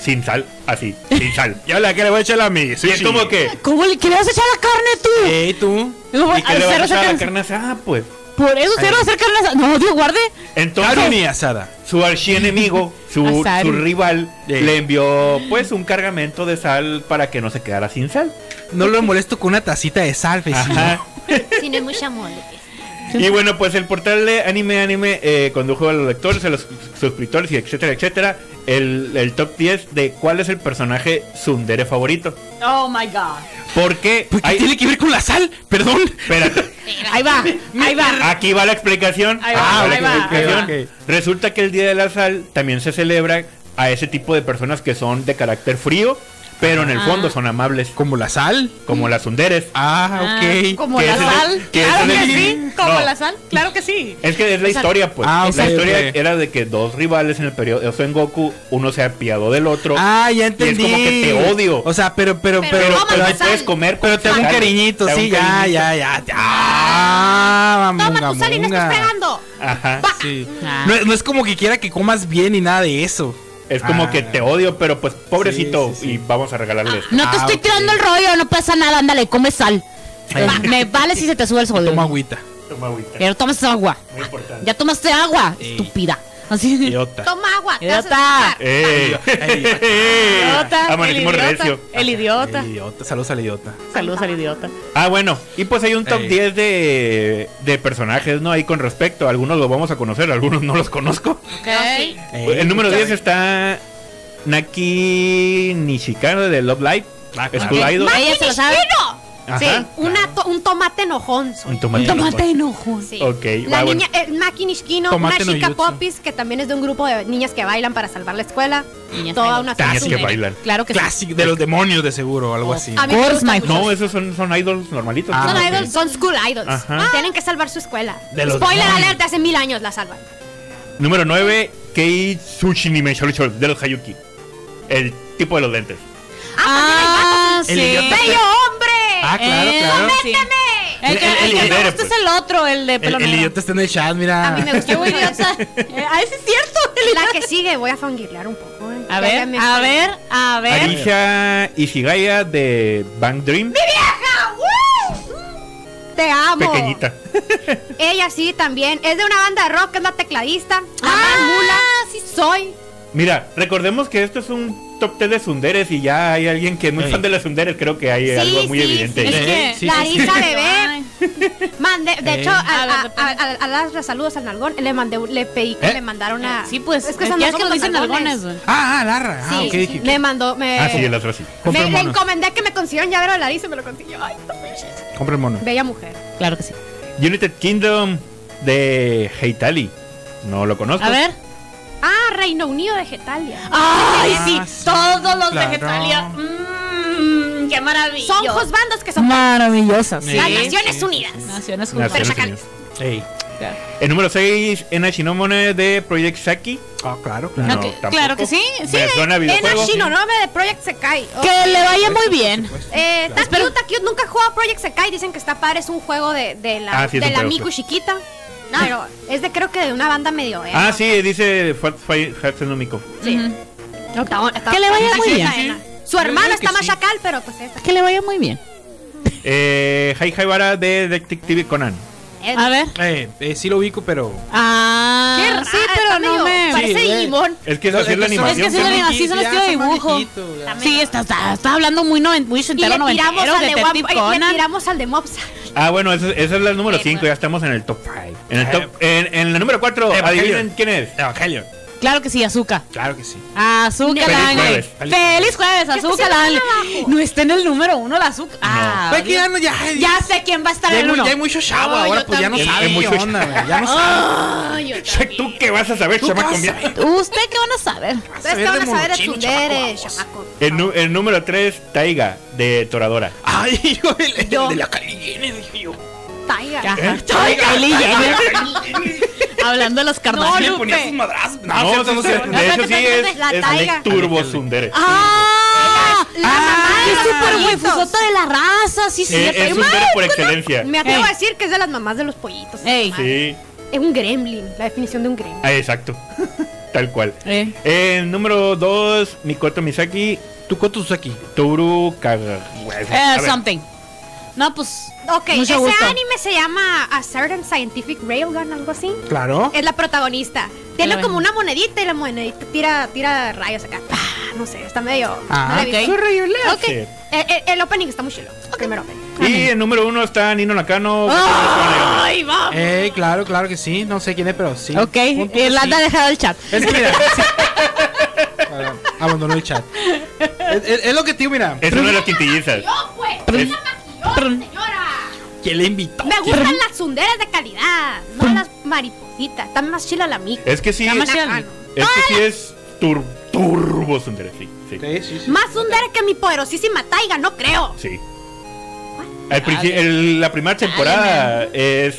sin sal, así, sin sal. Ya la que le voy a echar a mí. y es como que, ¿Cómo le querías echar la carne tú? Ey, tú. ¿Cómo? ¿y qué le vas a echar a la carne asada? Pues, Por eso cero hacer carne asada. No, Dios guarde. entonces, Carne asada. su archienemigo, su, su rival, Sí. le envió, pues, un cargamento de sal para que no se quedara sin sal. No lo molesto con una tacita de sal, vecino. Ajá. Si no es mucha mole. Y bueno, pues el portal de Anime Anime eh, condujo a los lectores, a los suscriptores y etcétera, etcétera, el, el top 10 de cuál es el personaje Sundere favorito. Oh my god. Porque ¿Por qué hay- tiene que ver con la sal? Perdón. Espérate, Ahí va, ahí va. aquí va la explicación. Ahí va, Ah, ahí la va, explicación. ahí Resulta que el Día de la Sal también se celebra a ese tipo de personas que son de carácter frío, pero en el Ah. fondo son amables, ¿Como la sal? como las Sunderes. Ah, ok. Como ¿Qué la sal. Claro que sí. Como No. la sal. Claro que sí. Es que es la historia, pues. ah, ok, la historia era de que dos rivales en el periodo de Goku, uno se apiadó del otro. Ah, ya Y es entendí. como que te odio. O sea, pero, pero, Pero pero, puedes comer. pero te hago un cariñito, sí, un ya, cariñito. ya, ya, ya. Ah, Toma tu sal y estés munga. pegando. Ajá. Sí. Ah. No, no es como que quiera que comas bien ni nada de eso. Es como Ah. que te odio, pero pues pobrecito Sí, sí, sí. y vamos a regalarle esto. No te Ah, estoy tirando el rollo, no pasa nada, ándale, come sal. Me vale si se te sube el sodio. Toma agüita. Toma agüita. Pero tomas agua. Muy importante. Ya tomaste agua, Sí. estúpida. Así. Idiota. Toma agua. Idiota. ¡Eh! Idiota, el Amanecimos idiota. recio. El idiota. El idiota. Saludos al idiota. Saludos al idiota. Ah, bueno. Y pues hay un top Ey. 10 de, de personajes, ¿no? Ahí con respecto. Algunos los vamos a conocer, algunos no los conozco. Ey, el número escucha, 10 está Naki Nishikano de Love Live. Ah, claro. School Idol. Ella se lo sabe. Ajá. Sí, una to- un tomate enojón. soy. Un tomate. Tomate enojo. Sí. Ok, La va, niña, eh, Maki Nishikino, Tomate una no chica jutsu. popis que también es de un grupo de niñas que bailan para salvar la escuela. Niñas Toda una Niñas que bailan. Claro que sí. De los demonios de seguro o algo así. A mí me Course, gustan my mucho. No, esos son, son idols normalitos. Ah, Son ok. idols, son school idols. Ajá. Tienen que salvar su escuela. De los Spoiler demonios. alert, hace mil años la salvan. Número 9, Kei Shorichor de los Hayuki. El tipo de los lentes. Ah, El sí. idiota. ¡Bello hombre! Ah, claro, Eh, claro. sí. El que, El- el el que me idiota, gusta es pues. el otro, el de El, pelo el idiota está en el chat, mira. A mí me gusta Qué idiota. eso. Ah, ese es cierto. el La que sigue, voy a fangirlear un poco. eh. A ver, me- a ver, a ver. Arisha Ishigaya de Bang Dream. Te amo. Pequeñita. Ella sí también. Es de una banda de rock, es la tecladista. La Ah, mula. sí, Soy. Mira, recordemos que esto es un top 10 de Sunderes y ya hay alguien que es muy Sí. fan de las Sunderes. Creo que hay Sí, algo muy sí, evidente. Es Eh, que sí, la sí, sí. Arisa bebé. Ay. Mande, de Eh. hecho, a, A a, a- las saludos al nalgón. Le mandé, le pedí que ¿Eh? le mandara una. Sí, pues. Es que son ya nosotros que lo los dicen nalgones. Ah, ah, Larra. Ah, Sí, ok. dije, me mandó, me, Ah, sí, el otro sí. Me le encomendé que me consiguiera un llavero de Larisa y me lo consiguió. Ay, Compra el mono. bella mujer. Claro que sí. United Kingdom de Heitali. No lo conozco. A ver. Ah, Reino Unido de Getalia. Ay, sí. Ah, sí, Todos los claro. de Getalia. Mmm, qué maravilla. Son juzbandos que son maravillosas. Sí. las Naciones sí, Unidas. Naciones Pero Unidas. chacales. El número 6, Ena Shinomone de Project Saki. Ah, claro, claro. No, Ok, tampoco. claro que sí, sí. A. Shinonome de Project Sekai. Oh. Que le vaya muy bien. Eh, está cute, está cute. Nunca he jugado Project Sekai. Dicen que está padre. Es un juego de, de la, Ah, sí, de la Miku chiquita. No, pero es de creo que de una banda medio. eh, Ah, sí, dice Miku. Sí. Ujú. Está- está- Que le vaya muy bien. Su hermano está más chacal, pero pues esta. Que le vaya muy bien. Eh, Hai Haibara de Detective Conan. Eh, A ver. Eh, eh, sí lo ubico, pero. Ah, Qué raro, sí, está pero no medio- me. Parece Sí, eh. Digimon. Es que es así es la Es que son- animación. Es que sí, la ¿no? animación. sí, Ya, estilo son dibujo. Sí, está, está, está hablando muy, noven, muy Y le tiramos noventero, al de Detective One- le Conan. tiramos al de Mobsa. Ah, bueno, esa, esa es la número Sí, 5, pues. ya estamos en el top 5. En el Eh. top, en, en la número 4, Evangelion. adivinen quién es. Evangelion. Claro que sí, Azúcar. Claro que sí. Azúcar Feliz Ángel. jueves. Feliz jueves, ¿Qué Azúcar abajo? No está en el número uno la azúcar. Ah, Pues que ya no, ya. ya sé quién va a estar Ya hay, en el mu- uno. ya hay mucho chavo, Oh, ahora yo pues ya no también. sabe Hay qué mucho onda, güey, ya no sabe. Ay, yo Che, ¿Tú qué vas a saber, ¿Tú qué chamaco? vas a? ¿Usted qué van a saber? Ustedes que van a saber de monochino, Tsundere, chamaco. El, nu- el número 3, Taiga de Toradora. Ay, hijo, el, el Yo. de la Kylie dije yo. Taiga. ¿Eh? Kylie Jenner. Hablando de los Le Kardashian. ponía sus madrazos. No, No, no de hecho sí es, La Taiga. Turbo Tsundere. ¡Ah! La mamá de ¡Es súper huefusota de la raza! Sí, sí. Eh, es Tsundere por excelencia. Me atrevo Ey. a decir que es de las mamás de los pollitos. Ey. Sí, Es un gremlin, la definición de un gremlin. ah, exacto. Tal cual. Eh. El número 2, Mikoto Misaki, ¿Tú cuántos aquí? Toru Kaga. Eh, something. No, pues. Ok, Mucho ese gusto. anime se llama A Certain Scientific Railgun, algo así. Claro. Es la protagonista. Tiene como una monedita y la monedita tira, tira rayos acá. Ah, no sé, está medio. Ah, no la he ok. visto. Horrible. Ok. Sí. Eh, eh, el opening está muy chulo. Primero opening. Y el número 1 está Nino Nakano. ¡Ay, va! Eh, claro, claro que sí. No sé quién es, pero sí. Ok, Punto, Irlanda ha sí. dejado el chat. Es que mira. sí. Abandonó el chat. Es, es- es lo que digo, mira. Es una de las quintillizas. Es- ¿Quién le invitó? Me gustan las sunderas de calidad, no las maripositas. Está más chila la mica. Es que sí, es, es que sí es tur- Turbo Tsundere, sí. Sí. Sí, sí, sí. Más sundera que mi poderosísima taiga, no creo. sí. El- la primera temporada es.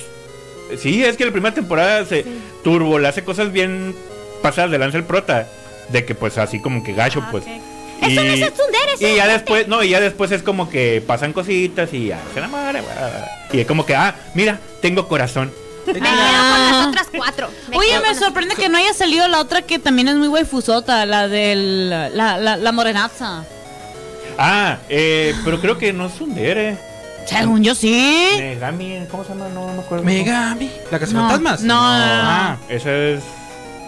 Sí, es que la primera temporada se. Turbo le hace cosas bien pasadas de lanza el prota. De que pues así como que gacho, Ah, pues. Ok. Eso no es tsundere, eso y es ya gente. después, no, y ya después es como que pasan cositas y ya se enamora. Y es como que, ah, mira, tengo corazón. Me quedo con las otras cuatro. Me Oye, me sorprende que no haya salido la otra que también es muy waifusota, la del. La, la, la morenaza. Ah, eh, pero creo que no es un dere. Según yo sí. Megami, ¿cómo se llama? No, no me acuerdo. Megami. ¿La casa No, fantasmas? no. Ah, esa es.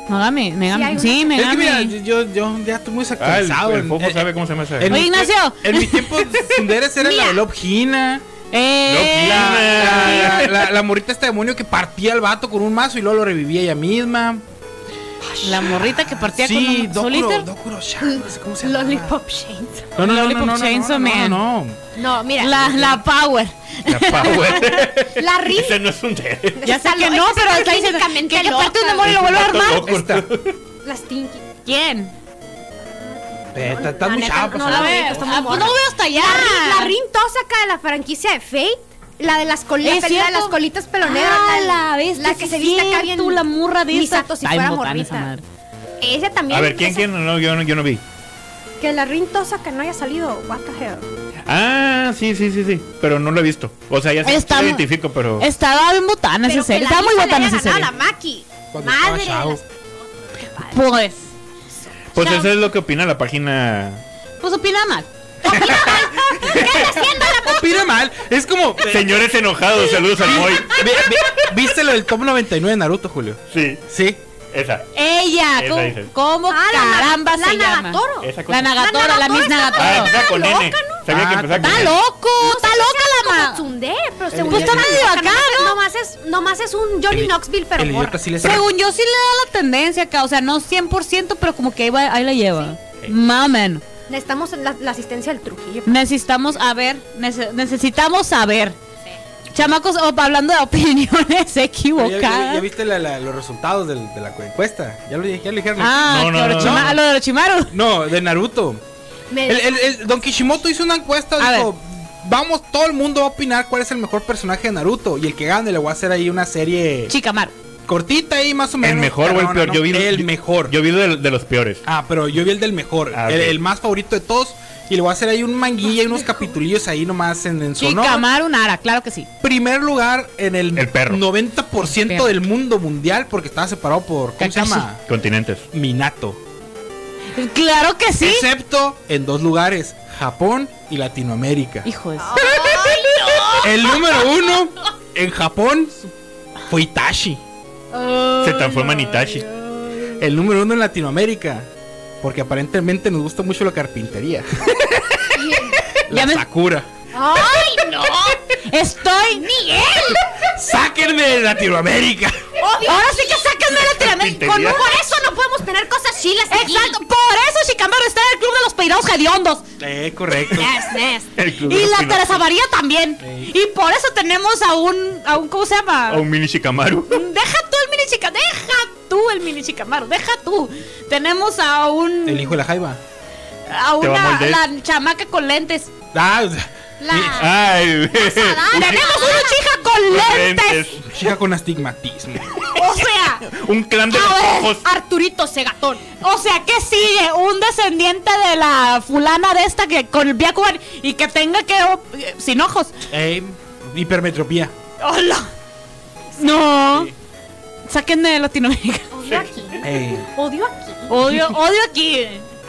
Megami, Megami. Sí, Es que mira, Megami. yo, yo ya estoy muy Ah, el, desactualizado. el en- sabe cómo se llama esa. en Oye, Ignacio. En mi tiempo, Sunderes era la Hina. Eh, La, la, la, la morrita este demonio que partía al vato con un mazo y luego lo revivía ella misma. La morrita que partía Sí, con Dokuro, Soliter. Dokuro Chan, no sé cómo se llama. Lollipop Chains. No, no, no, no, Lollipop no, no, Chainsaw no, Man. no, no. No, mira. La, la Power. La Power. La Rin. Ese no es un dere. Ya sé que no, pero está diciendo que, loca. parte un demonio y lo vuelve a armar. Esta. Las Tinky. ¿Quién? Eh, Está está La muy chapa. no la madre. veo. está muy Ah, pues no veo hasta allá. La Rin, la Rin Tosaka de la franquicia de Fate. La de las colitas, ¿Es la de las colitas peloneras. Ah, la, la bestia, la que sí se viste acá bien. la murra de. Misato si fuera esa morrita. Ella también. A ver, ¿quién, esa- quién? No, yo no, yo no vi. Que la Rin Tosaka no haya salido. What the hell. Ah, sí, sí, sí, sí. Pero no lo he visto. O sea, ya lo mu- identifico, pero. Estaba bien botana esa que serie. Estaba muy botana esa serie. Maki. Madre las- Pues. Pues eso es lo que opina la página. Pues opina mal. Opina mal. Es como. Señores enojados, saludos al Moy. ¿Viste lo del top 99 de Naruto, Julio? Sí, Sí. esa. Ella, Esa ¿cómo, dice. cómo Ah, la Na- caramba la se llama? Nagatoro. Esa cosa. La Nagatora, la, Miss Nagatora Ah, empieza con N. ¿no? Sabía que Ah, empezaba con Está N. loco, está loca la ma. Tsundere, pero según Pues yo está está medio acá, ¿no? Nomás es, nomás es un Johnny El- Knoxville, pero el morra. idiota sí le Según yo sí le da la tendencia acá, o sea, no 100%, pero como que ahí, va- ahí la lleva. Más o menos. Necesitamos la, la asistencia del Trujillo. Necesitamos a ver, nece- necesitamos saber. Chamacos, o- hablando de opiniones ¿Ya, ya- equivocadas. ya viste la- la- los resultados del- de la encuesta? ¿Ya lo, ya lo dijeron? Ah, No, no, lo de Orochimaru. No, de Naruto. Me- El, el- el- Don Kishimoto hizo una encuesta, A dijo, vamos, todo el mundo va a opinar cuál es el mejor personaje de Naruto. Y el que gane le voy a hacer ahí una serie Chicamar. Cortita ahí más o menos. ¿El mejor o el No, no, peor? no, Yo vi el mejor. Yo vi de, de los peores. Ah, pero yo vi el del mejor, Ah, el, el más favorito de todos. Y le voy a hacer ahí un manguilla y unos capitulillos ahí nomás en, en su honor. Chicamar Unara, claro que sí. Primer lugar en el, El perro. 90% Perro. del mundo mundial porque estaba separado por, ¿cómo se llama? Continentes. Minato. Claro que sí. Excepto en dos lugares, Japón y Latinoamérica. Hijo de... El número uno en Japón fue Itachi. Se transforma en Itachi. El número uno en Latinoamérica. Porque aparentemente nos gusta mucho la carpintería. la Ya me- Sakura. ¡Ay, no! Estoy... ¡Miguel! ¡Sáquenme de Latinoamérica! Ahora sí que sáquenme de Latinoamérica. Con-. Por eso no podemos tener cosas chilas Exacto. Por eso Chicamar está en el club de los peinados hediondos. Eh, correcto. Yes, yes. El club de Y la. Teresa María también. Ey. Y por eso tenemos a un, a un ¿cómo se llama? A un mini Shikamaru. Deja tú el mini chica, deja tú el mini chicamaro, deja tú. Tenemos a un El hijo de la jaiba. a una la chamaca con lentes. Ah, La... Ay, Tenemos con lentes. chica con astigmatismo. O sea, un clan de los a ver, ojos. Arturito Segatón. O sea, ¿qué sigue? Un descendiente de la fulana de esta que con el Byakugan y que tenga que oh, eh, sin ojos. Eh, hipermetropía. Hola. No. Sáquenme de Latinoamérica. Odio aquí. Eh, Odio aquí. Odio, odio aquí.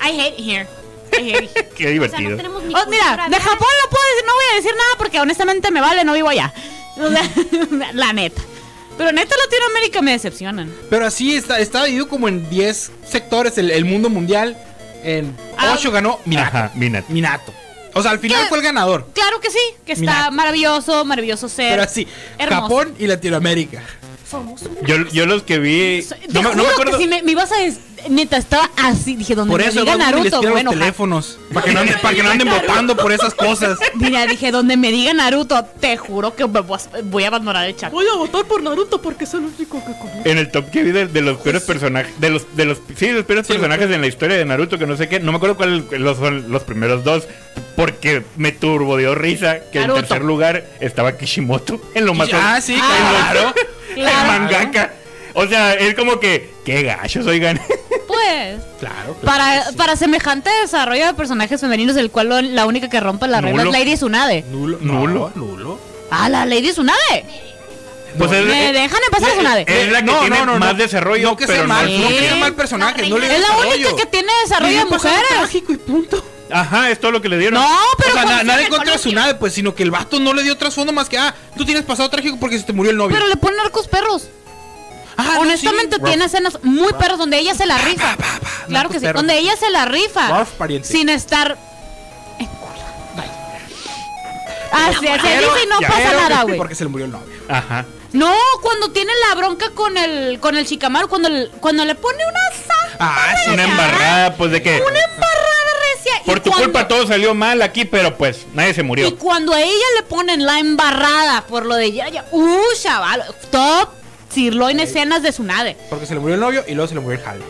I hate here. I hate here. Qué O sea, divertido. no Oh, mira, de. Japón no puedo decir, no voy a decir nada porque honestamente me vale, no vivo allá. La neta. Pero neta Latinoamérica me decepcionan. pero así está, está dividido como en 10 sectores el, el mundo mundial. En Ah. 8 ganó Minato. Ajá, Minato. Minato. O sea, al final ¿Qué? fue el ganador. Claro que sí, que está maravilloso, maravilloso ser. Pero así, hermoso. Japón y Latinoamérica. Somos. Yo, yo los que vi. Te No, me- no me juro acuerdo. que si me, me ibas a des- neta estaba así, dije donde Por me eso diga les Naruto, tira bueno, los teléfonos. Para que no anden, para que no anden votando por esas cosas. Mira, dije donde me diga Naruto, te juro que me voy a- abandonar el chat. Voy a votar por Naruto porque es el único que conozco. En el top que vi de, de los peores personajes, de los, de los, sí, de los peores Sí, personajes en la historia de Naruto, que no sé qué, no me acuerdo cuáles los son los primeros dos, porque me turbo dio risa que Naruto. en tercer lugar estaba Kishimoto, en lo más Ah, sí, en claro. Claro. el mangaka. O sea, es como que, qué gachos, oigan. Pues, Claro, claro para, sí. para semejante desarrollo de personajes femeninos, el cual lo- la única que rompe la regla es. Lady Tsunade. Nulo. Nulo. No, nulo. Ah, la Lady Tsunade. Pues es, ¿Me es- dejan empezar a Tsunade? es la que No, tiene no, no, más no. desarrollo, No que pero sea no mal, es no mal personaje, no le Es la única que tiene desarrollo de mujeres. trágico y punto. Ajá, es todo lo que le dieron. No, pero o sea, na- contra su nave, pues, sino que el vato no le dio trasfondo más que, ah, tú tienes pasado trágico porque se te murió el novio. pero le ponen arcos perros. Ah, no, Honestamente sí. tiene escenas muy perros donde ella se la rifa. Claro que sí, perros. donde ella se la rifa. Ruff, pariente. Sin estar. Ah, sí, se Pero- dice y no ya, pasa nada, güey. Porque se le murió el novio. Ajá. No, cuando tiene la bronca con el con el chicamaro, cuando, el- cuando le pone una santa Ah, sí. Una embarrada, pues de que una embarrada recia. y por tu cuando- culpa todo salió mal aquí, pero pues nadie se Y murió. cuando a ella le ponen la embarrada por lo de Yaya, uh, chaval, top sirloin escenas de Tsunade. Porque se le murió el novio y luego se le murió el jale.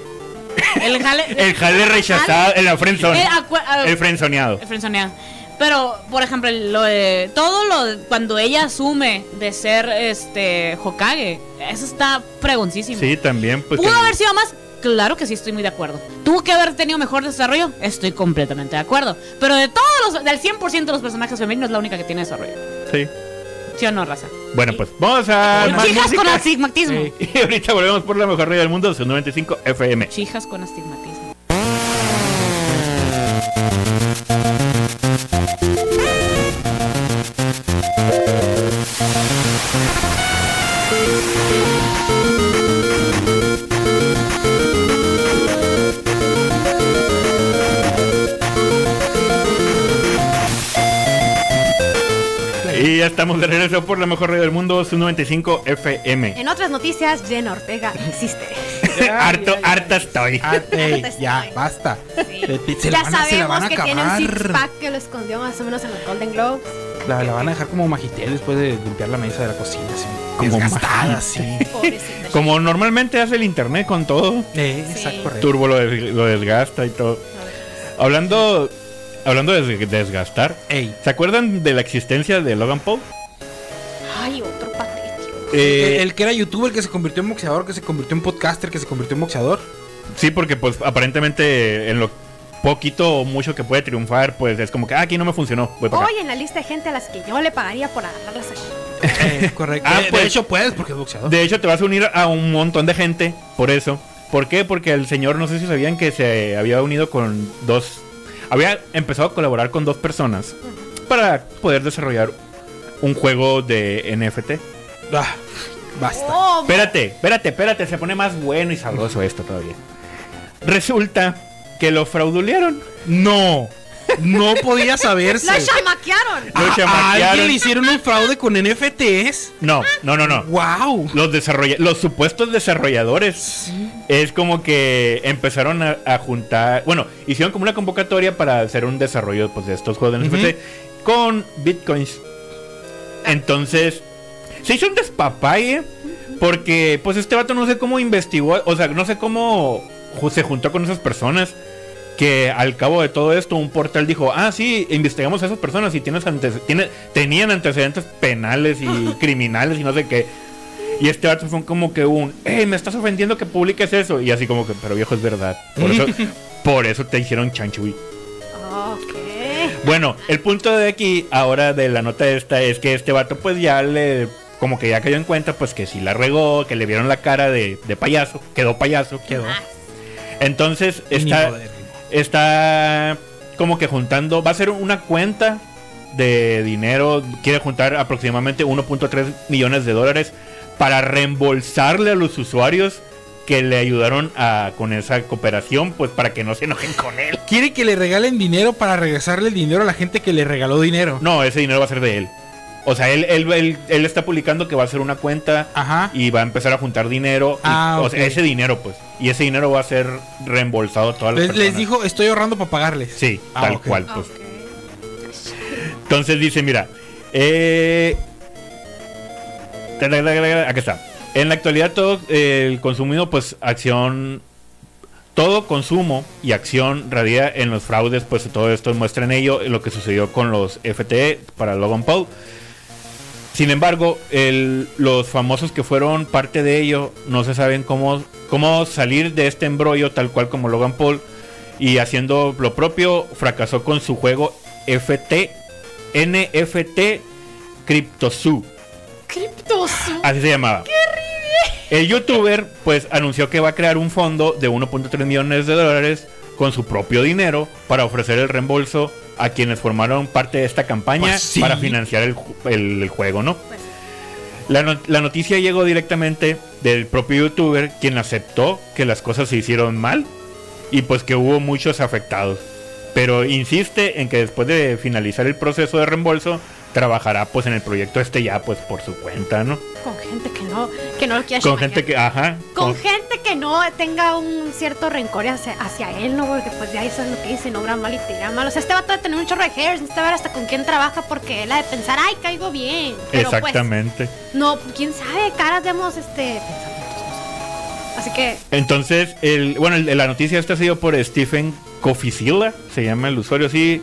El jale. El jale rechazado, el frenzone. El ah, El frenzoneado. El frenzoneado. Pero, por ejemplo, lo de, todo lo de- cuando ella asume de ser este Hokage, eso está pregoncísimo. Sí, también, pues. ¿Pudo que- haber sido más? Claro que sí, estoy muy de acuerdo. ¿Tuvo que haber tenido mejor desarrollo? Estoy completamente de acuerdo. Pero de todos los, del 100% de los personajes femeninos, es la única que tiene desarrollo. Sí. ¿Sí o no, raza? Bueno, pues vamos a. más Chijas con astigmatismo. Y ahorita volvemos por la mejor radio del mundo, su 95 FM. Chijas con astigmatismo. Ya estamos de regreso por la mejor radio del mundo, su 95 FM. En otras noticias, Jen Ortega existe. harto, harta estoy. Ah, ey, ya, basta. Se ya la van a- se la sabemos van a que tiene un acabar. six pack que lo escondió más o menos en los Golden Globes. La, la van a dejar como magitel después de limpiar la mesa de la cocina. Así, Como desgastada, sí. Pobrecita. Como normalmente hace el internet con todo. Eh, Sí. exacto, correcto. Turbo lo, des- lo desgasta y todo. Hablando hablando de des- desgastar, Ey. ¿se acuerdan de la existencia de Logan Paul? Ay, otro patético. Eh, el, el que era youtuber, que se convirtió en boxeador, que se convirtió en podcaster, que se convirtió en boxeador. Sí, porque pues aparentemente en lo poquito o mucho que puede triunfar, pues es como que ah, aquí no me funcionó, voy para acá. Hoy en la lista de gente a las que yo le pagaría por agarrarlas aquí. Eh, correcto. Ah, de, de pues- hecho, puedes porque es boxeador. De hecho, te vas a unir a un montón de gente por eso. ¿Por qué? Porque el señor, no sé si sabían que se había unido con dos... Había empezado a colaborar con dos personas para poder desarrollar un juego de NFT. Ah, basta. Oh, Espérate, espérate, espérate, se pone más bueno y sabroso esto todavía. Resulta que lo fraudulearon. No, no podía saberse. ¡La chamaquearon! Lo A chamaquearon. alguien le hicieron un fraude con NFTs. No, no, no, no. ¡Wow! Los, los supuestos desarrolladores es como que empezaron a, a juntar, bueno, hicieron como una convocatoria para hacer un desarrollo pues, de estos juegos de NFT con bitcoins. Entonces, se hizo un despapalle porque pues este vato no sé cómo investigó, o sea, no sé cómo se juntó con esas personas. Que al cabo de todo esto, un portal dijo: Ah, sí, investigamos a esas personas y tienes tiene- tenían antecedentes penales y criminales y no sé qué. Y este vato fue como que un, hey, me estás ofendiendo que publiques eso. Y así como que, pero viejo, es verdad. Por eso, por eso te hicieron chanchuy. Ok. Bueno, el punto de aquí, ahora de la nota esta, es que este vato pues ya le, como que ya cayó en cuenta pues que sí la regó, que le vieron la cara de, de payaso, quedó payaso. Quedó. Entonces está. Está como que juntando, va a ser una cuenta de dinero, quiere juntar aproximadamente 1.3 millones de dólares para reembolsarle a los usuarios que le ayudaron a, con esa cooperación, pues para que no se enojen con él. Quiere que le regalen dinero para regresarle el dinero a la gente que le regaló dinero. No, ese dinero va a ser de él. O sea, él, él, él, él está publicando que va a hacer una cuenta Ajá. y va a empezar a juntar dinero. y- Ah, o sea, ese dinero, pues. Y ese dinero va a ser reembolsado a todas las Les, dijo, estoy ahorrando para pagarles. Sí, Ah, tal cual, pues. Entonces dice, mira, eh, aquí está. En la actualidad todo eh, el consumido, pues acción, todo consumo y acción radia en los fraudes, pues todo esto muestra en ello lo que sucedió con los FTE para Logan Paul. Sin embargo, el- los famosos que fueron parte de ello no se saben cómo, cómo salir de este embrollo tal cual como Logan Paul y haciendo lo propio fracasó con su juego FT NFT CryptoZoo. Criptosu. Así se llamaba. El youtuber pues anunció que va a crear un fondo de 1.3 millones de dólares con su propio dinero para ofrecer el reembolso a quienes formaron parte de esta campaña Pues sí. para financiar el, el- el juego, ¿no? Pues, La, no- la noticia llegó directamente del propio youtuber, quien aceptó que las cosas se hicieron mal y pues que hubo muchos afectados. Pero insiste en que después de finalizar el proceso de reembolso, trabajará pues en el proyecto este ya pues por su cuenta, ¿no? con gente que no, que no lo quiera Con gente que, ajá. Con con- gente que no tenga un cierto rencor hacia, hacia él, ¿no? Porque pues ya eso es lo que dice, no obra mal y te irá mal. O sea, este vato de tener un chorro de haters, necesita ver hasta con quién trabaja porque él ha de pensar, ay, caigo bien. Pero Exactamente. pues, no, quién sabe, caras vemos este Así que, Entonces, el, bueno, el- la noticia esta ha sido por Stephen Coficilla, se llama el usuario así.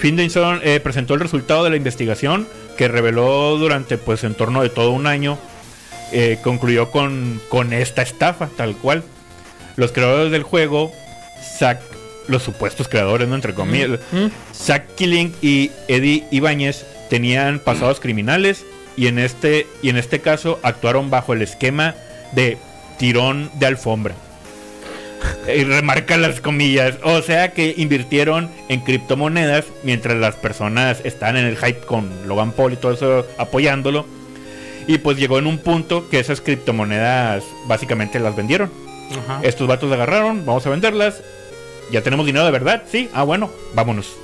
Finlayson eh, presentó el resultado de la investigación que reveló durante pues en torno de todo un año. eh, concluyó con, con esta estafa, tal cual. Los creadores del juego, Zack, los supuestos creadores, ¿no? Entre comillas, ¿Mm? Zack Killing y Eddie Ibáñez tenían pasados criminales y en este y en este caso actuaron bajo el esquema de tirón de alfombra. Y remarca las comillas, o sea que invirtieron en criptomonedas mientras las personas están en el hype con Logan Paul y todo eso apoyándolo. Y pues llegó en un punto que esas criptomonedas básicamente las vendieron. Ajá. Estos vatos agarraron, vamos a venderlas. Ya tenemos dinero de verdad, sí. Ah, bueno, vámonos.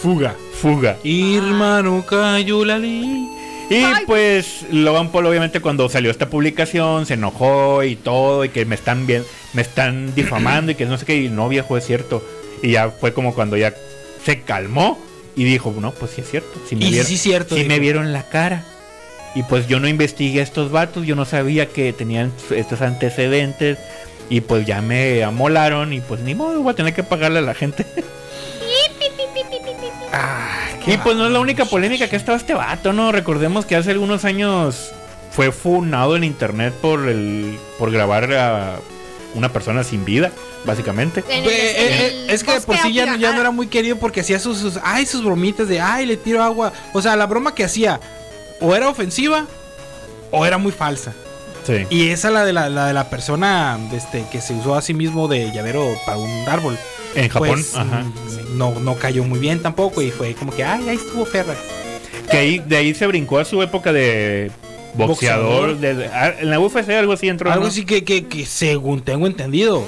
Fuga. Fuga. Irma no cayó la ley. Y Ay. pues Logan Paul obviamente cuando salió esta publicación se enojó y todo y que me están bien, me están difamando y que no sé qué, y no viejo es cierto. Y ya fue como cuando ya se calmó y dijo, no, pues sí es cierto. Si me, Y sí, vieron, sí, cierto, sí dijo. me vieron la cara. Y pues yo no investigué a estos vatos, yo no sabía que tenían estos antecedentes. Y pues ya me amolaron y pues ni modo, voy a tener que pagarle a la gente. Ah, Y pues no es la única polémica que ha estado este vato, ¿no? Recordemos que hace algunos años fue funado en internet por el por grabar a una persona sin vida, básicamente. En Ve, el- eh, eh, el es que de por sí ya, no- ya no era muy querido porque hacía sus, sus ay sus bromitas de ay le tiro agua o sea la broma que hacía o era ofensiva o era muy falsa Sí. y esa la de la, la de la persona este que se usó a sí mismo de llavero para un árbol En Japón, pues, ajá. no no cayó muy bien tampoco y fue como que ay ahí estuvo perra Que ahí, de ahí se brincó a su época de boxeador. de- ah, en la UFC algo así entró. algo ¿no? así que, que, que según tengo entendido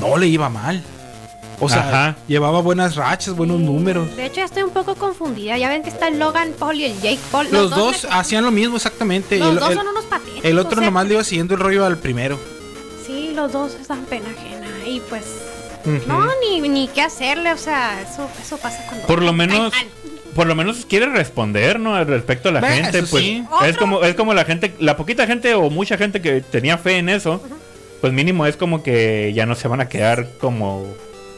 no le iba mal o sea Ajá. llevaba buenas rachas buenos números De hecho, ya estoy un poco confundida. Ya ven que está el Logan Paul y el Jake Paul. los dos hacían lo mismo exactamente los El- dos el- son unos patéticos. El otro o sea, nomás le iba siguiendo el rollo al primero. Sí, los dos están pena ajena. Y pues. No, ni, ni qué hacerle. O sea, eso, eso pasa cuando. Por lo menos, mal. Por lo menos quiere responder, ¿no? Al respecto a la Bueno, gente, pues sí. es como es como la gente, la poquita gente o mucha gente que tenía fe en eso, pues mínimo es como que ya no se van a quedar como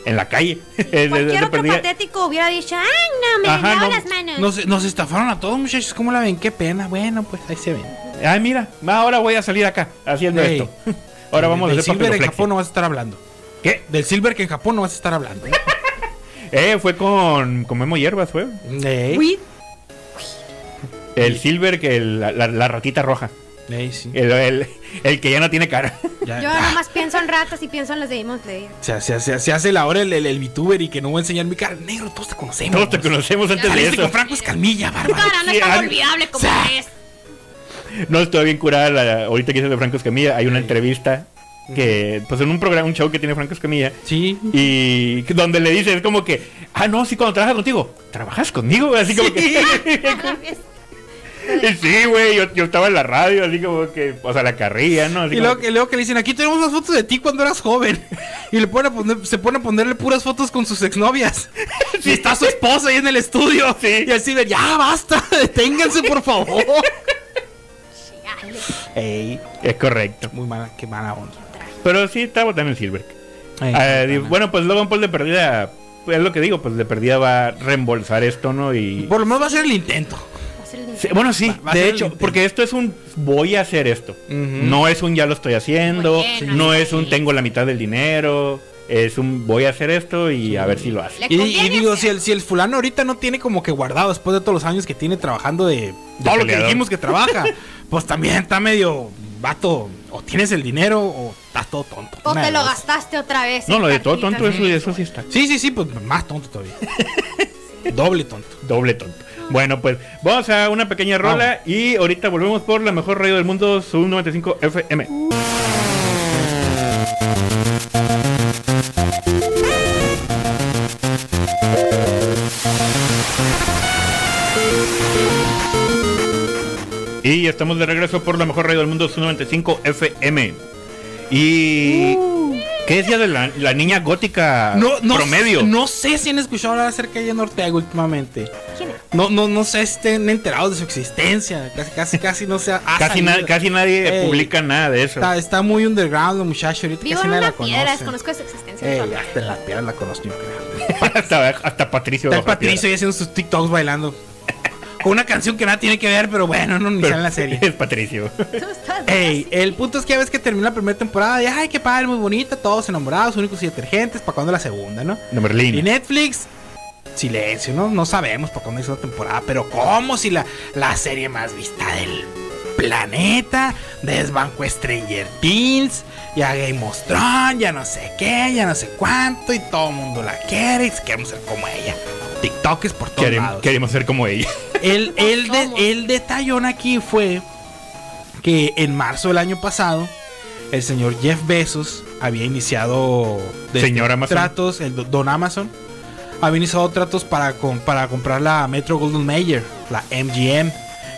en la calle. Cualquier otro perdida. patético hubiera dicho, ay, no, me Ajá, no, las manos. Nos, nos estafaron a todos, muchachos. ¿Cómo la ven? Qué pena. Bueno, pues ahí se ven. Ay, mira, ahora voy a salir acá haciendo Ey. esto. Ahora vamos a Del hacer Silver en. Japón no vas a estar hablando. ¿Qué? Del Silver que en Japón no vas a estar hablando. Eh, fue con, con Memo Hierbas, fue. Uy, El Silver, que el- la, la- la ratita roja. ey, sí. El, el- el que ya no tiene cara. Ya- Yo ah, nomás pienso en ratas y pienso en las de Demon Slayer. se, se- se- se hace la hora el, el, el VTuber y que no voy a enseñar mi cara. Negro, todos te conocemos. Todos te conocemos antes de Saliste con eso. Franco Escalmilla, bárbaro. Cara, no Sí, es tan olvidable como es. No, estoy bien curada. la- ahorita que hice de Franco Escamilla, hay una entrevista que, pues en un programa, un show que tiene Franco Escamilla. Sí. Y donde le dice, es como que, ah, no, sí, cuando trabajas contigo, ¿trabajas conmigo? Así como que, sí, güey, yo, yo estaba en la radio, así como que, o sea, la carrilla, ¿no? Así Y luego, que- luego que le dicen, aquí tenemos unas fotos de ti cuando eras joven. Y le ponen a poner, se pone a ponerle puras fotos con sus exnovias. Y está su esposa ahí en el estudio. Sí. Y así de, ya basta, deténganse por favor. Ey, Es correcto. muy mala, qué mala onda. Pero sí, está botando el Silver. Ah, bueno, pues Logan Paul de perdida, es lo que digo, pues de perdida va a reembolsar esto, ¿no? Y... Por lo menos va a ser el intento. Va a ser el Sí, bueno, sí, Va- va a de hecho, porque esto es un voy a hacer esto. No es un ya lo estoy haciendo, no es un tengo la mitad del dinero, es un voy a hacer esto y a ver si lo hace. Y, digo, si el, si el fulano ahorita no tiene como que guardado después de todos los años que tiene trabajando de, todo lo que dijimos que trabaja, pues también está medio vato. O tienes el dinero o estás todo tonto. O te lo dos. gastaste otra vez. No, lo de todo tonto, eso, eso sí está. Sí, sí, sí, pues más tonto todavía. Doble tonto. Doble tonto. Bueno, pues vamos a una pequeña rola y ahorita volvemos por la mejor radio del mundo, Sub 95 FM. Y estamos de regreso por la mejor radio del mundo, Sub 95 FM. Y... ¿Qué decía de la, la niña gótica No, no, promedio? No sé si han escuchado hablar acerca de Jen Ortega últimamente. No, no, no sé si estén enterados de su existencia. Casi, casi, casi no se ha ha Casi, na- casi nadie Ey. publica nada de eso. Está, está muy underground la muchacha ahorita. Vivo casi en nadie una la piedra, conoce. desconozco de su existencia. Ey, hasta en las piedras la conozco, yo creo. hasta, hasta Patricio. Está Patricio ahí haciendo sus TikToks bailando. Con una canción que nada tiene que ver, pero bueno, no ni sale en la serie. Es Patricio. Ey, el punto es que ya ves que terminó la primera temporada y ay, qué padre, muy bonita, todos enamorados, únicos y detergentes, ¿para cuándo la segunda, no? De Y Merlín. Netflix, silencio, ¿no? No sabemos para cuándo es la temporada, pero ¿cómo si la, la serie más vista del planeta desbancó Stranger Things, ya Game of Thrones, ya no sé qué, ya no sé cuánto, y todo el mundo la quiere y queremos ser como ella. TikTok es por todos Querem- lados. queremos ser como ella. El, el, de- el detallón aquí fue que en marzo del año pasado, el señor Jeff Bezos había iniciado de- Señor Amazon. tratos, el do- Don Amazon, había iniciado tratos para, com- para comprar la Metro Golden Mayer, la MGM,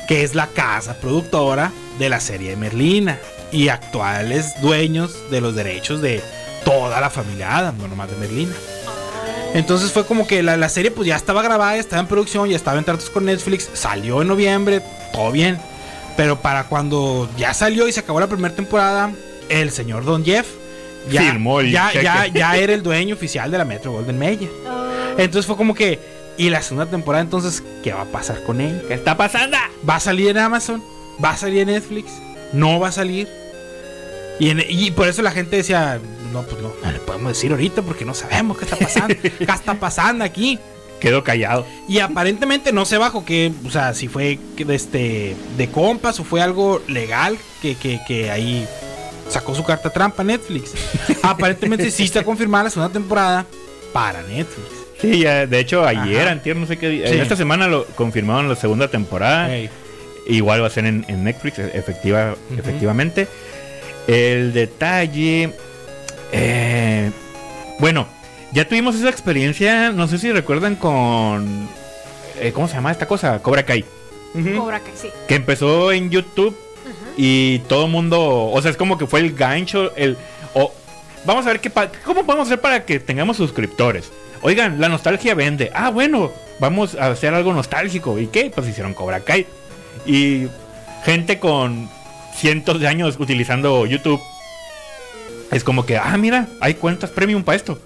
que es la casa productora de la serie de Merlina y actuales dueños de los derechos de toda la familia Adam, no nomás de Merlina. Entonces fue como que la, la serie pues ya estaba grabada, ya estaba en producción, ya estaba en tratos con Netflix, salió en noviembre, todo bien. Pero para cuando ya salió y se acabó la primera temporada, el señor Don Jeff ya, Firmó el ya, ya, ya era el dueño oficial de la Metro Golden Mayer. Entonces fue como que Y la segunda temporada, entonces, ¿qué va a pasar con ella? ¿Qué está pasando? ¿Va a salir en Amazon? ¿Va a salir en Netflix? ¿No va a salir? Y, en- y por eso la gente decía, no, pues no, no le podemos decir ahorita porque no sabemos qué está pasando. ¿Qué está pasando aquí? Quedo callado. Y aparentemente no sé bajo qué, o sea, si fue que de, este, de compas o fue algo legal que, que, que ahí sacó su carta trampa Netflix. aparentemente sí está confirmada la segunda temporada para Netflix. Sí, ya, de hecho ayer, Ajá. antier, no sé qué día. Sí. Esta semana lo confirmaron la segunda temporada. Igual va a ser en, en Netflix, e- efectiva, efectivamente. El detalle. eh, bueno, ya tuvimos esa experiencia. No sé si recuerdan con. eh, ¿Cómo se llama esta cosa? Cobra Kai. Cobra Kai, sí. Que empezó en YouTube y todo el mundo. O sea, es como que fue el gancho. El, vamos a ver qué cómo podemos hacer para que tengamos suscriptores. Oigan, la nostalgia vende. Ah, bueno, vamos a hacer algo nostálgico. ¿Y qué? Pues hicieron Cobra Kai. Y gente con cientos de años utilizando YouTube. Es como que, ah, mira, hay cuentas premium para esto.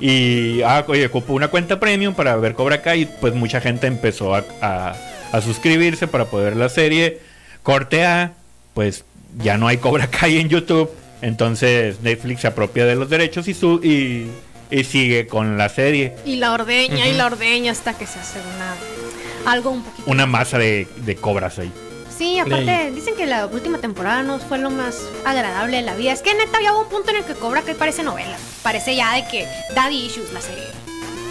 Y, ah, oye, ocupo una cuenta premium para ver Cobra Kai. Y pues mucha gente empezó a, a- a suscribirse para poder ver la serie. Corte A, pues ya no hay Cobra Kai en YouTube. Entonces Netflix se apropia de los derechos y, su, y, y sigue con la serie. Y la ordeña y la ordeña hasta que se hace una algo un poquito. Una masa de, de cobras ahí. Sí, aparte dicen que la última temporada no fue lo más agradable de la vida. Es que neta había un punto en el que Cobra Kai parece novela. Parece ya de que Daddy Issues la serie.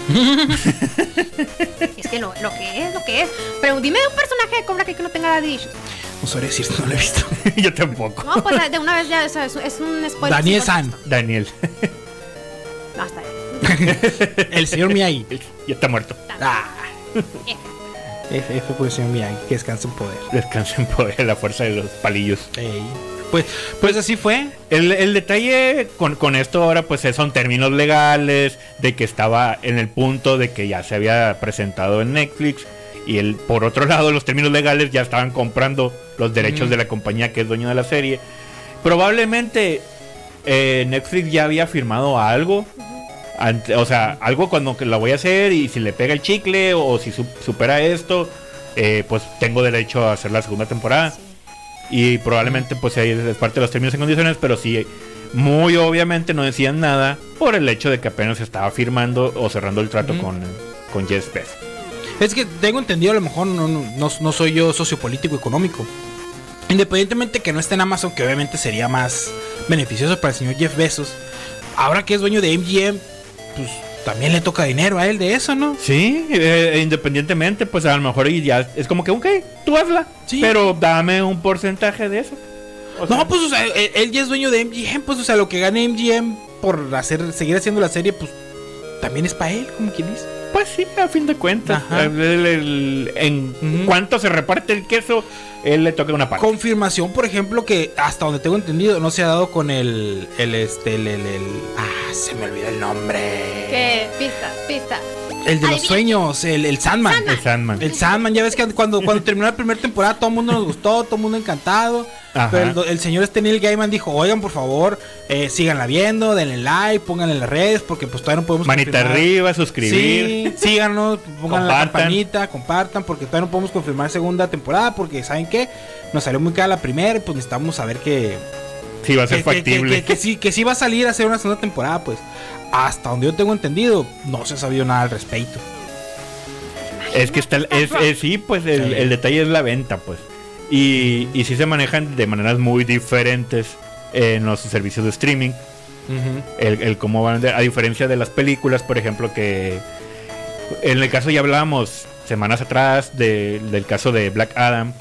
es que lo, lo que es, lo que es. Pero dime de un personaje de Cobra Kai que no tenga Daddy Issues. No sabría decirte, no lo he visto. Yo tampoco. No, pues de una vez ya o sea, es, es un spoiler. Daniel San. Daniel. No, está bien. el señor Miyagi. ya está muerto. Ah. F, señor Miyagi, que descansa en poder. Descansa en poder la fuerza de los palillos. Ey. Pues, pues así fue. El, el detalle con, con esto ahora pues son términos legales, de que estaba en el punto de que ya se había presentado en Netflix y el, por otro lado los términos legales ya estaban comprando los derechos de la compañía que es dueño de la serie. Probablemente eh, Netflix ya había firmado algo, ante- o sea, algo cuando que la voy a hacer y si le pega el chicle o si su- supera esto, eh, pues tengo derecho a hacer la segunda temporada. Y probablemente pues ahí es parte de los términos y condiciones, pero sí, muy obviamente no decían nada por el hecho de que apenas estaba firmando o cerrando el trato con, con Jeff Bezos. Es que tengo entendido, a lo mejor no, no, no- no soy yo sociopolítico económico. Independientemente que no esté en Amazon, que obviamente sería más beneficioso para el señor Jeff Bezos. Ahora que es dueño de MGM, pues también le toca dinero a él de eso, ¿no? Sí, eh, independientemente, pues a lo mejor y ya es como que, ok, tú hazla, Sí. pero dame un porcentaje de eso. O sea, No, pues o sea, él, él ya es dueño de MGM, pues o sea, lo que gane MGM por hacer, seguir haciendo la serie, pues también es para él, como quien dice. Pues sí, a fin de cuentas. Ajá. El- el- el- en cuanto se reparte el queso, él le toca una parte. Confirmación, por ejemplo, que hasta donde tengo entendido, no se ha dado con el, el este, el, el, el- ah, se me olvidó el nombre. ¿Qué? Pista, pista. El de los sueños, el, el Sandman. El Sandman. El Sandman, ya ves que cuando, cuando terminó la primera temporada todo el mundo nos gustó, todo el mundo encantado. Ajá. Pero el, señor este Neil Gaiman dijo, oigan por favor, eh, síganla viendo, denle like, pónganle en las redes, porque pues todavía no podemos Manita confirmar". arriba, suscribir. Sí, síganos, pongan la Compartan. campanita, compartan, porque todavía no podemos confirmar segunda temporada, porque ¿saben qué? Nos salió muy cara la primera y pues necesitamos saber que, Sí, va a ser que, que- factible. que- que sí, que sí va a salir a hacer una segunda temporada, pues hasta donde yo tengo entendido, no se ha sabido nada al respecto. Es que está, el- es, es- sí, pues el, Sí. el detalle es la venta, pues. Y, y sí se manejan de maneras muy diferentes en los servicios de streaming. El, el cómo van, a diferencia de las películas, por ejemplo, que en el caso ya hablábamos semanas atrás de- del caso de Black Adam,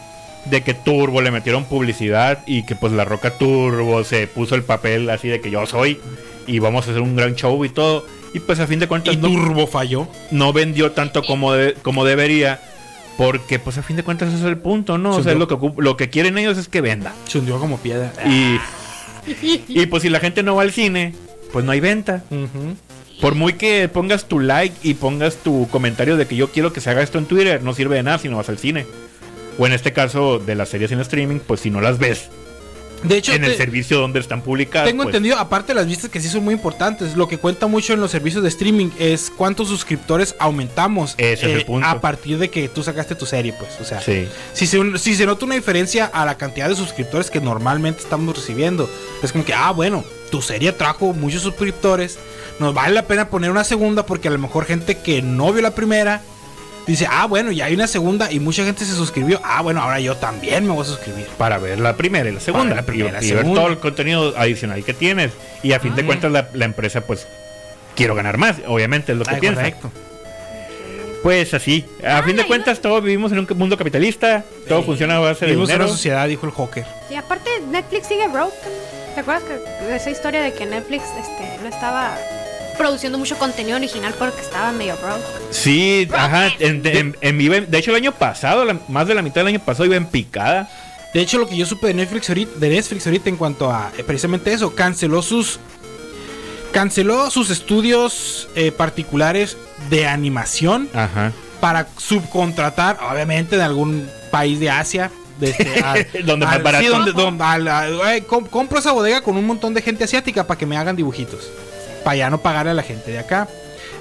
de que Turbo le metieron publicidad y que pues la Roca Turbo se puso el papel así de que yo soy y vamos a hacer un gran show y todo. Y pues a fin de cuentas Y no, Turbo falló. no vendió tanto como, de- como debería. Porque pues a fin de cuentas ese es el punto, ¿no? O sea, lo que, ocup- lo que quieren ellos es que venda. Se hundió como piedra. Y, y pues si la gente no va al cine, pues no hay venta. Por muy que pongas tu like y pongas tu comentario de que yo quiero que se haga esto en Twitter, no sirve de nada si no vas al cine. O en este caso de las series en streaming, pues si no las ves, De hecho, en el servicio donde están publicadas. Tengo pues. entendido, aparte de las vistas que sí son muy importantes, lo que cuenta mucho en los servicios de streaming es cuántos suscriptores aumentamos eh, es el punto. a partir de que tú sacaste tu serie, pues. O sea, Sí. si, se, si se nota una diferencia a la cantidad de suscriptores que normalmente estamos recibiendo, es como que, ah, bueno, tu serie trajo muchos suscriptores, nos vale la pena poner una segunda porque a lo mejor gente que no vio la primera dice, ah, bueno, ya hay una segunda y mucha gente se suscribió, ah, bueno, ahora yo también me voy a suscribir. Para ver la primera y la segunda. Para ver la primera y, ver todo el contenido adicional que tienes. Y a fin de Ujú. cuentas, la, la empresa, pues, quiero ganar más. Obviamente es lo que Ah, piensa. correcto. Pues así. A fin de cuentas, todos vivimos en un mundo capitalista. Todo funciona a base de en dinero. una sociedad, dijo el Joker. Y aparte, Netflix sigue broke. ¿Te acuerdas que de esa historia de que Netflix este, no estaba produciendo mucho contenido original porque estaba medio broke? Sí, ajá. En, en- en mi- de hecho, el año pasado, la- más de la mitad del año pasado, iba en picada. De hecho, lo que yo supe de Netflix ahorita, de Netflix ahorita en cuanto a eh, precisamente eso, canceló sus canceló sus estudios eh, particulares de animación Ajá. para subcontratar, obviamente, de algún país de Asia. Este, al- Donde más al- barato. sí, donde- donde- al- al- eh, com- compro esa bodega con un montón de gente asiática para que me hagan dibujitos. Para ya no pagarle a la gente de acá.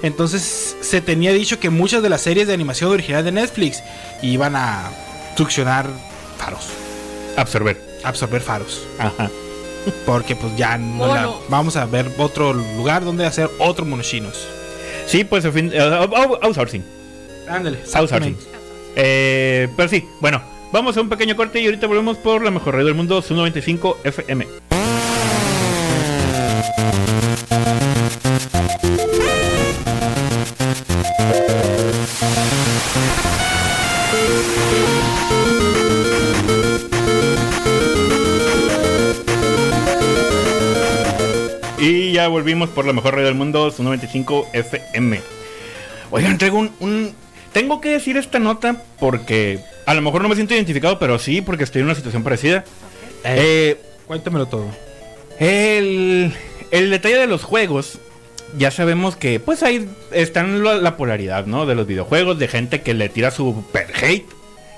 Entonces se tenía dicho que muchas de las series de animación original de Netflix iban a succionar faros, Absorber. absorber faros. Ajá. Porque pues ya no la- vamos a ver otro lugar donde hacer otro monochinos. Sí, pues, a fin, eh, out- outsourcing. Ándale, Outsourcing. Eh, pero sí, bueno, vamos a un pequeño corte y ahorita volvemos por la mejor radio del mundo, su 95 FM. Ya volvimos por la mejor radio del mundo, su 95 FM. Oigan, traigo un, un- Tengo que decir esta nota porque a lo mejor no me siento identificado, pero sí, porque estoy en una situación parecida. Eh, Cuéntamelo todo. el, el detalle de los juegos, ya sabemos que pues ahí están la polaridad, ¿no? De los videojuegos, de gente que le tira su super hate,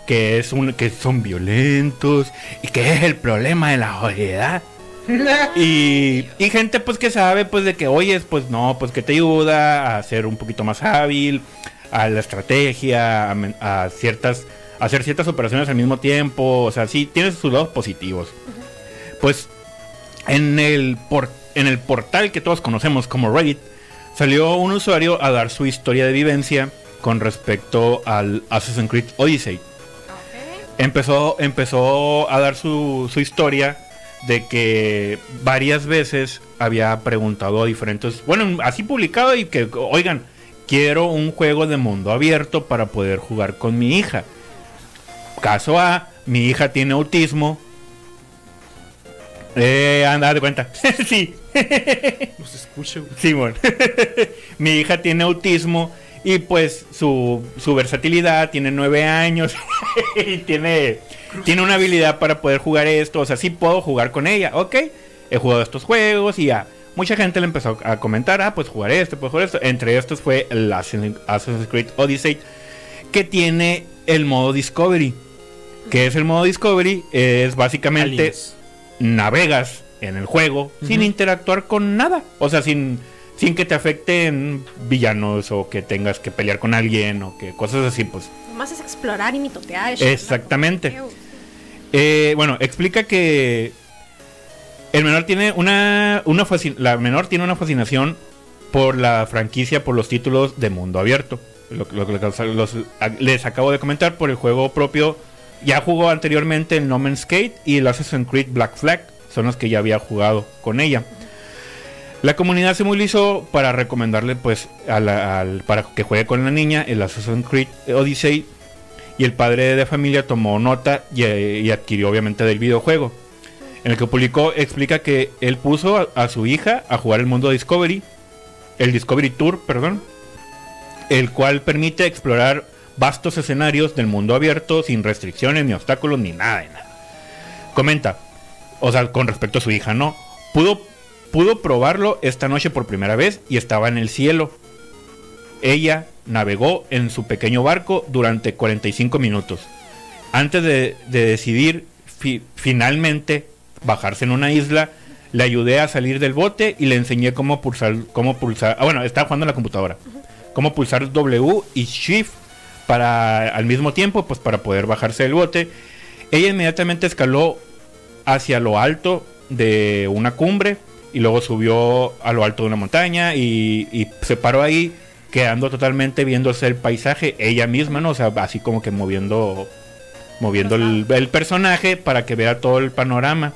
que es un que son violentos y que es el problema de la sociedad. Y, y gente pues que sabe pues de que oyes pues no, pues que te ayuda a ser un poquito más hábil, a la estrategia, a, ciertas, a hacer ciertas operaciones al mismo tiempo, o sea, sí, tienes sus lados positivos. Pues en el, por- en el portal que todos conocemos como Reddit, salió un usuario a dar su historia de vivencia con respecto al Assassin's Creed Odyssey. Empezó, empezó a dar su, su historia de que varias veces había preguntado a diferentes, bueno, así publicado y que, oigan, quiero un juego de mundo abierto para poder jugar con mi hija. Caso A, mi hija tiene autismo. Eh, anda, de cuenta. sí, Los escucho. Simón. Mi hija tiene autismo y pues su, su versatilidad tiene nueve años y tiene, tiene una habilidad para poder jugar esto. O sea, sí puedo jugar con ella. Ok, he jugado estos juegos y ya. Mucha gente le empezó a comentar, ah, pues jugar esto, pues jugar esto. Entre estos fue el Assassin's Creed Odyssey, que tiene el modo Discovery. ¿Qué es el modo Discovery? Es básicamente Aliens. navegas en el juego sin interactuar con nada. O sea, sin, sin que te afecten villanos o que tengas que pelear con alguien o que cosas así, pues. Nomás es explorar y mitotear. Exactamente. Eh, bueno, explica que el menor tiene una, una la menor tiene una fascinación por la franquicia, por los títulos de mundo abierto. Lo, lo- lo- los- les acabo de comentar por el juego propio. Ya jugó anteriormente el No Man's Skate y el Assassin's Creed Black Flag. Son los que ya había jugado con ella. La comunidad se movilizó para recomendarle, pues, a la- para que juegue con la niña el Assassin's Creed Odyssey. Y el padre de familia tomó nota y, y adquirió, obviamente, del videojuego. En el que publicó, explica que él puso a, a su hija a jugar el mundo Discovery, el Discovery Tour, perdón, el cual permite explorar vastos escenarios del mundo abierto sin restricciones, ni obstáculos, ni nada de nada. Comenta, o sea, con respecto a su hija, ¿no? Pudo, pudo probarlo esta noche por primera vez y estaba en el cielo. Ella navegó en su pequeño barco durante 45 minutos. Antes de, de decidir fi- finalmente bajarse en una isla. Le ayudé a salir del bote y le enseñé cómo pulsar, cómo pulsar. Ah, bueno, estaba jugando la computadora. Cómo pulsar W y Shift para al mismo tiempo, pues para poder bajarse del bote. Ella inmediatamente escaló hacia lo alto de una cumbre y luego subió a lo alto de una montaña y, y se paró ahí quedando totalmente viéndose el paisaje ella misma, ¿no? O sea, así como que moviendo moviendo el, el personaje para que vea todo el panorama.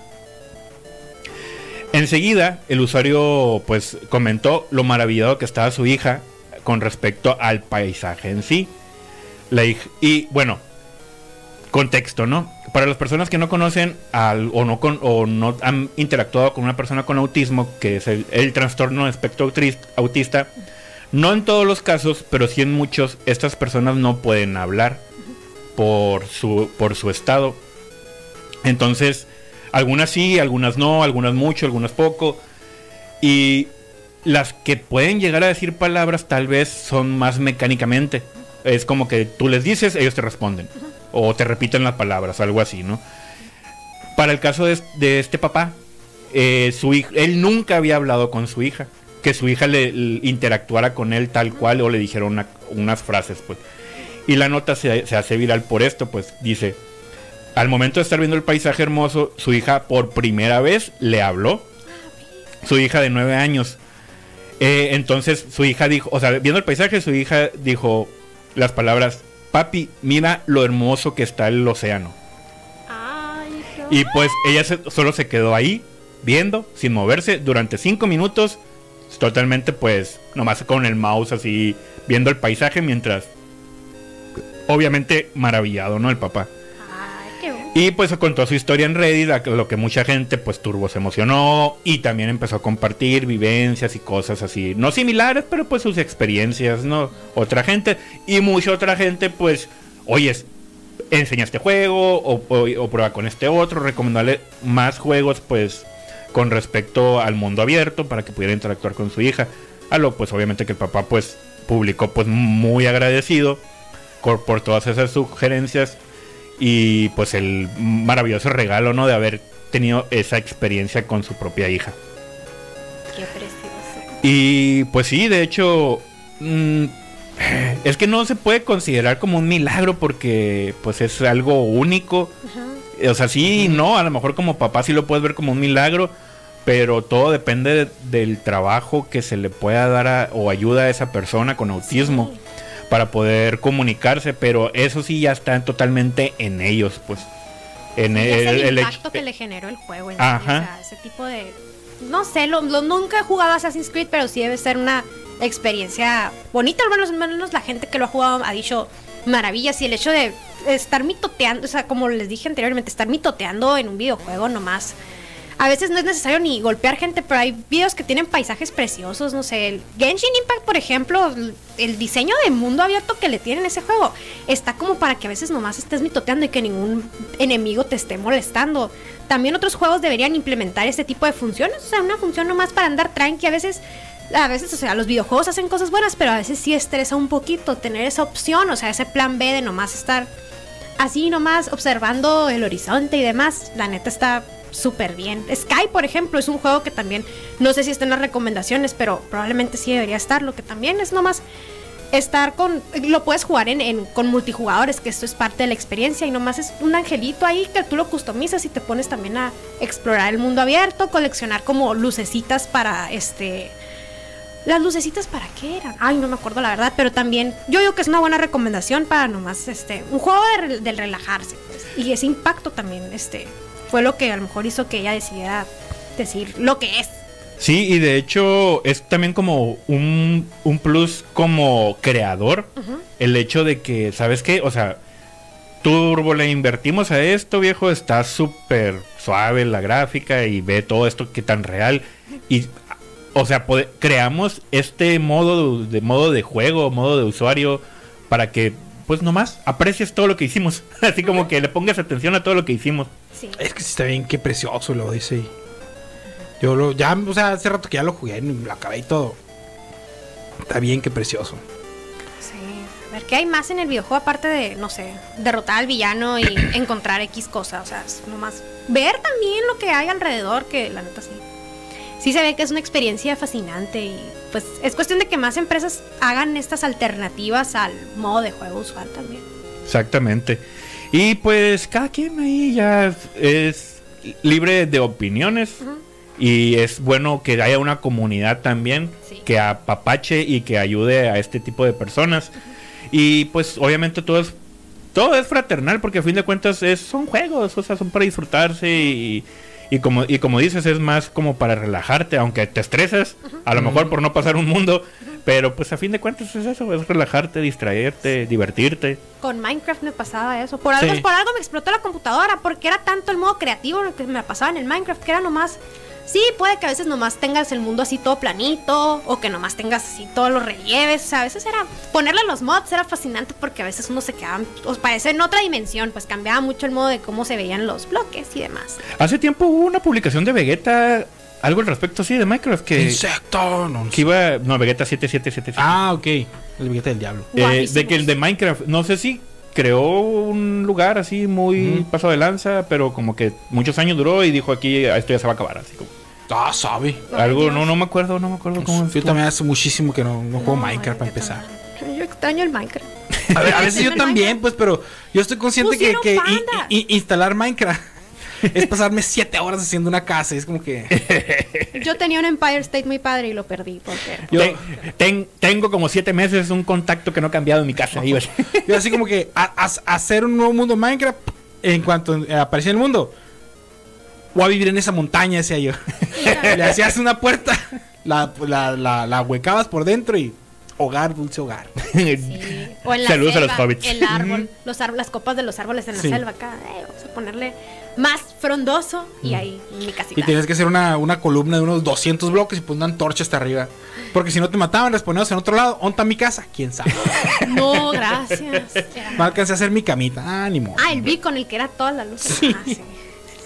Enseguida, el usuario pues comentó lo maravillado que estaba su hija con respecto al paisaje en sí. La hij- y bueno, contexto, ¿no? Para las personas que no conocen al, o, no con, o no han interactuado con una persona con autismo, que es el, el trastorno de espectro autista, no en todos los casos, pero sí en muchos, estas personas no pueden hablar por su, por su estado. Entonces, algunas sí, algunas no, algunas mucho, algunas poco. Y las que pueden llegar a decir palabras tal vez son más mecánicamente. Es como que tú les dices, ellos te responden. O te repiten las palabras, algo así, ¿no? Para el caso de, este papá, eh, su hij- él nunca había hablado con su hija. Que su hija le, interactuara con él tal cual o le dijera una- unas frases, pues. Y la nota se, se hace viral por esto, pues dice, al momento de estar viendo el paisaje hermoso, su hija por primera vez le habló. Su hija de nueve años. Eh, entonces su hija dijo, o sea, viendo el paisaje, su hija dijo las palabras, papi, mira lo hermoso que está el océano. Ay, Y pues ella se- solo se quedó ahí, viendo, sin moverse, durante cinco minutos, totalmente pues, nomás con el mouse así, viendo el paisaje mientras, obviamente maravillado, ¿no? El papá. Y pues contó su historia en Reddit, a lo que mucha gente pues turbo se emocionó y también empezó a compartir vivencias y cosas así, no similares, pero pues sus experiencias, ¿no? Otra gente y mucha otra gente pues, oyes, enseña este juego o, prueba con este otro, recomendarle más juegos pues con respecto al mundo abierto para que pudiera interactuar con su hija. A lo pues obviamente que el papá pues publicó pues muy agradecido por todas esas sugerencias y pues el maravilloso regalo, ¿no? De haber tenido esa experiencia con su propia hija. Qué precioso. Y pues sí, de hecho, mm, es que no se puede considerar como un milagro porque pues es algo único. O sea, sí no, a lo mejor como papá sí lo puedes ver como un milagro, pero todo depende de- del trabajo que se le pueda dar a- o ayuda a esa persona con autismo para poder comunicarse, pero eso sí ya está totalmente en ellos, pues. En es el, el hecho- impacto que le generó el juego. en Ajá. sí, o sea, ese tipo de. No sé, lo, lo- nunca he jugado Assassin's Creed, pero sí debe ser una experiencia bonita. Al menos, al menos la gente que lo ha jugado ha dicho maravillas. Y el hecho de estar mitoteando, o sea, como les dije anteriormente, estar mitoteando en un videojuego nomás. A veces no es necesario ni golpear gente, pero hay videos que tienen paisajes preciosos, no sé, el Genshin Impact, por ejemplo, el- diseño de mundo abierto que le tienen ese juego está como para que a veces nomás estés mitoteando y que ningún enemigo te esté molestando. También otros juegos deberían implementar este tipo de funciones, o sea, una función nomás para andar tranqui, a veces a veces, o sea, los videojuegos hacen cosas buenas, pero a veces sí estresa un poquito tener esa opción, o sea, ese plan B de nomás estar así nomás observando el horizonte y demás, la neta está súper bien. Sky, por ejemplo, es un juego que también, no sé si está en las recomendaciones, pero probablemente sí debería estar, lo que también es nomás estar con, lo puedes jugar en, en- con multijugadores, que esto es parte de la experiencia y nomás es un angelito ahí que tú lo customizas y te pones también a explorar el mundo abierto, coleccionar como lucecitas para este... Las lucecitas para qué eran? Ay, no me acuerdo la verdad, pero también yo digo que es una buena recomendación para nomás este un juego de, del relajarse. pues. Y ese impacto también este fue lo que a lo mejor hizo que ella decidiera decir lo que es. Sí, y de hecho es también como un, un plus como creador. El hecho de que, ¿sabes qué? O sea, turbo le invertimos a esto, viejo. Está súper suave la gráfica y ve todo esto que tan real. Y, o sea, creamos este modo de, de modo de juego, modo de usuario, para que, pues nomás, aprecies todo lo que hicimos. Así como que le pongas atención a todo lo que hicimos. Sí. Es que sí está bien, qué precioso lo dice. Yo lo, ya, o sea, hace rato que ya lo jugué, lo acabé y todo. Está bien, qué precioso. Sí. a ver, ¿qué hay más en el videojuego aparte de, no sé, derrotar al villano y encontrar X cosa? O sea, es nomás ver también lo que hay alrededor, que la neta sí. Sí se ve que es una experiencia fascinante y pues es cuestión de que más empresas hagan estas alternativas al modo de juego usual también. Exactamente. Y pues cada quien ahí ya es libre de opiniones. Y es bueno que haya una comunidad también Sí. que apapache y que ayude a este tipo de personas. Y pues obviamente todo es todo es fraternal porque a fin de cuentas es, son juegos, o sea, son para disfrutarse y, y como y como dices es más como para relajarte, aunque te estreses, a lo mejor por no pasar un mundo, pero pues a fin de cuentas es eso, es relajarte, distraerte, divertirte. Con Minecraft me pasaba eso. Por algo, Sí. por algo me explotó la computadora, porque era tanto el modo creativo lo que me pasaba en el Minecraft, que era nomás. Sí, puede que a veces nomás tengas el mundo así todo planito, o que nomás tengas así todos los relieves. O sea, a veces era. Ponerle los mods era fascinante porque a veces uno se quedaba. Os parece en otra dimensión, pues cambiaba mucho el modo de cómo se veían los bloques y demás. Hace tiempo hubo una publicación de Vegeta, algo al respecto, sí, de Minecraft, que, Insecto. No, que iba, no, Vegeta 7777. Ah, ok. El billete del diablo. Eh, de que el de Minecraft, no sé si creó un lugar así muy paso de lanza, pero como que muchos años duró y dijo aquí esto ya se va a acabar, así como Ah, sabe. Algo, no, no me acuerdo, no me acuerdo cómo Yo también hace muchísimo que no, no juego No, Minecraft para yo empezar. Yo extraño el Minecraft. A, ver, a veces yo también, Minecraft. pues, pero yo estoy consciente que, Pusieron que i- pandas. i- instalar Minecraft es pasarme siete horas haciendo una casa. Es como que. Yo tenía un Empire State muy padre y lo perdí porque. Yo, Ten- ten- tengo como siete meses un contacto que no ha cambiado en mi casa. yo así como que a- a- hacer un nuevo mundo Minecraft en cuanto aparecía en el mundo. Voy a vivir en esa montaña, decía yo. Le hacías una puerta, la, la, la, la huecabas por dentro y hogar, dulce hogar. Sí. O en la Saludos a los hobbits. El árbol, los las copas de los árboles en la Sí. selva acá. eh, vamos a ponerle más frondoso y ahí mi casita. Y tienes que hacer una, una columna de unos 200 bloques y poner una antorcha hasta arriba. Porque si no te mataban, les ponías en otro lado. ¿Dónde está mi casa? ¿Quién sabe? No, gracias. No alcancé a hacer mi camita. Ánimo. Ah, el beacon, el que era toda la luz. Ah, sí.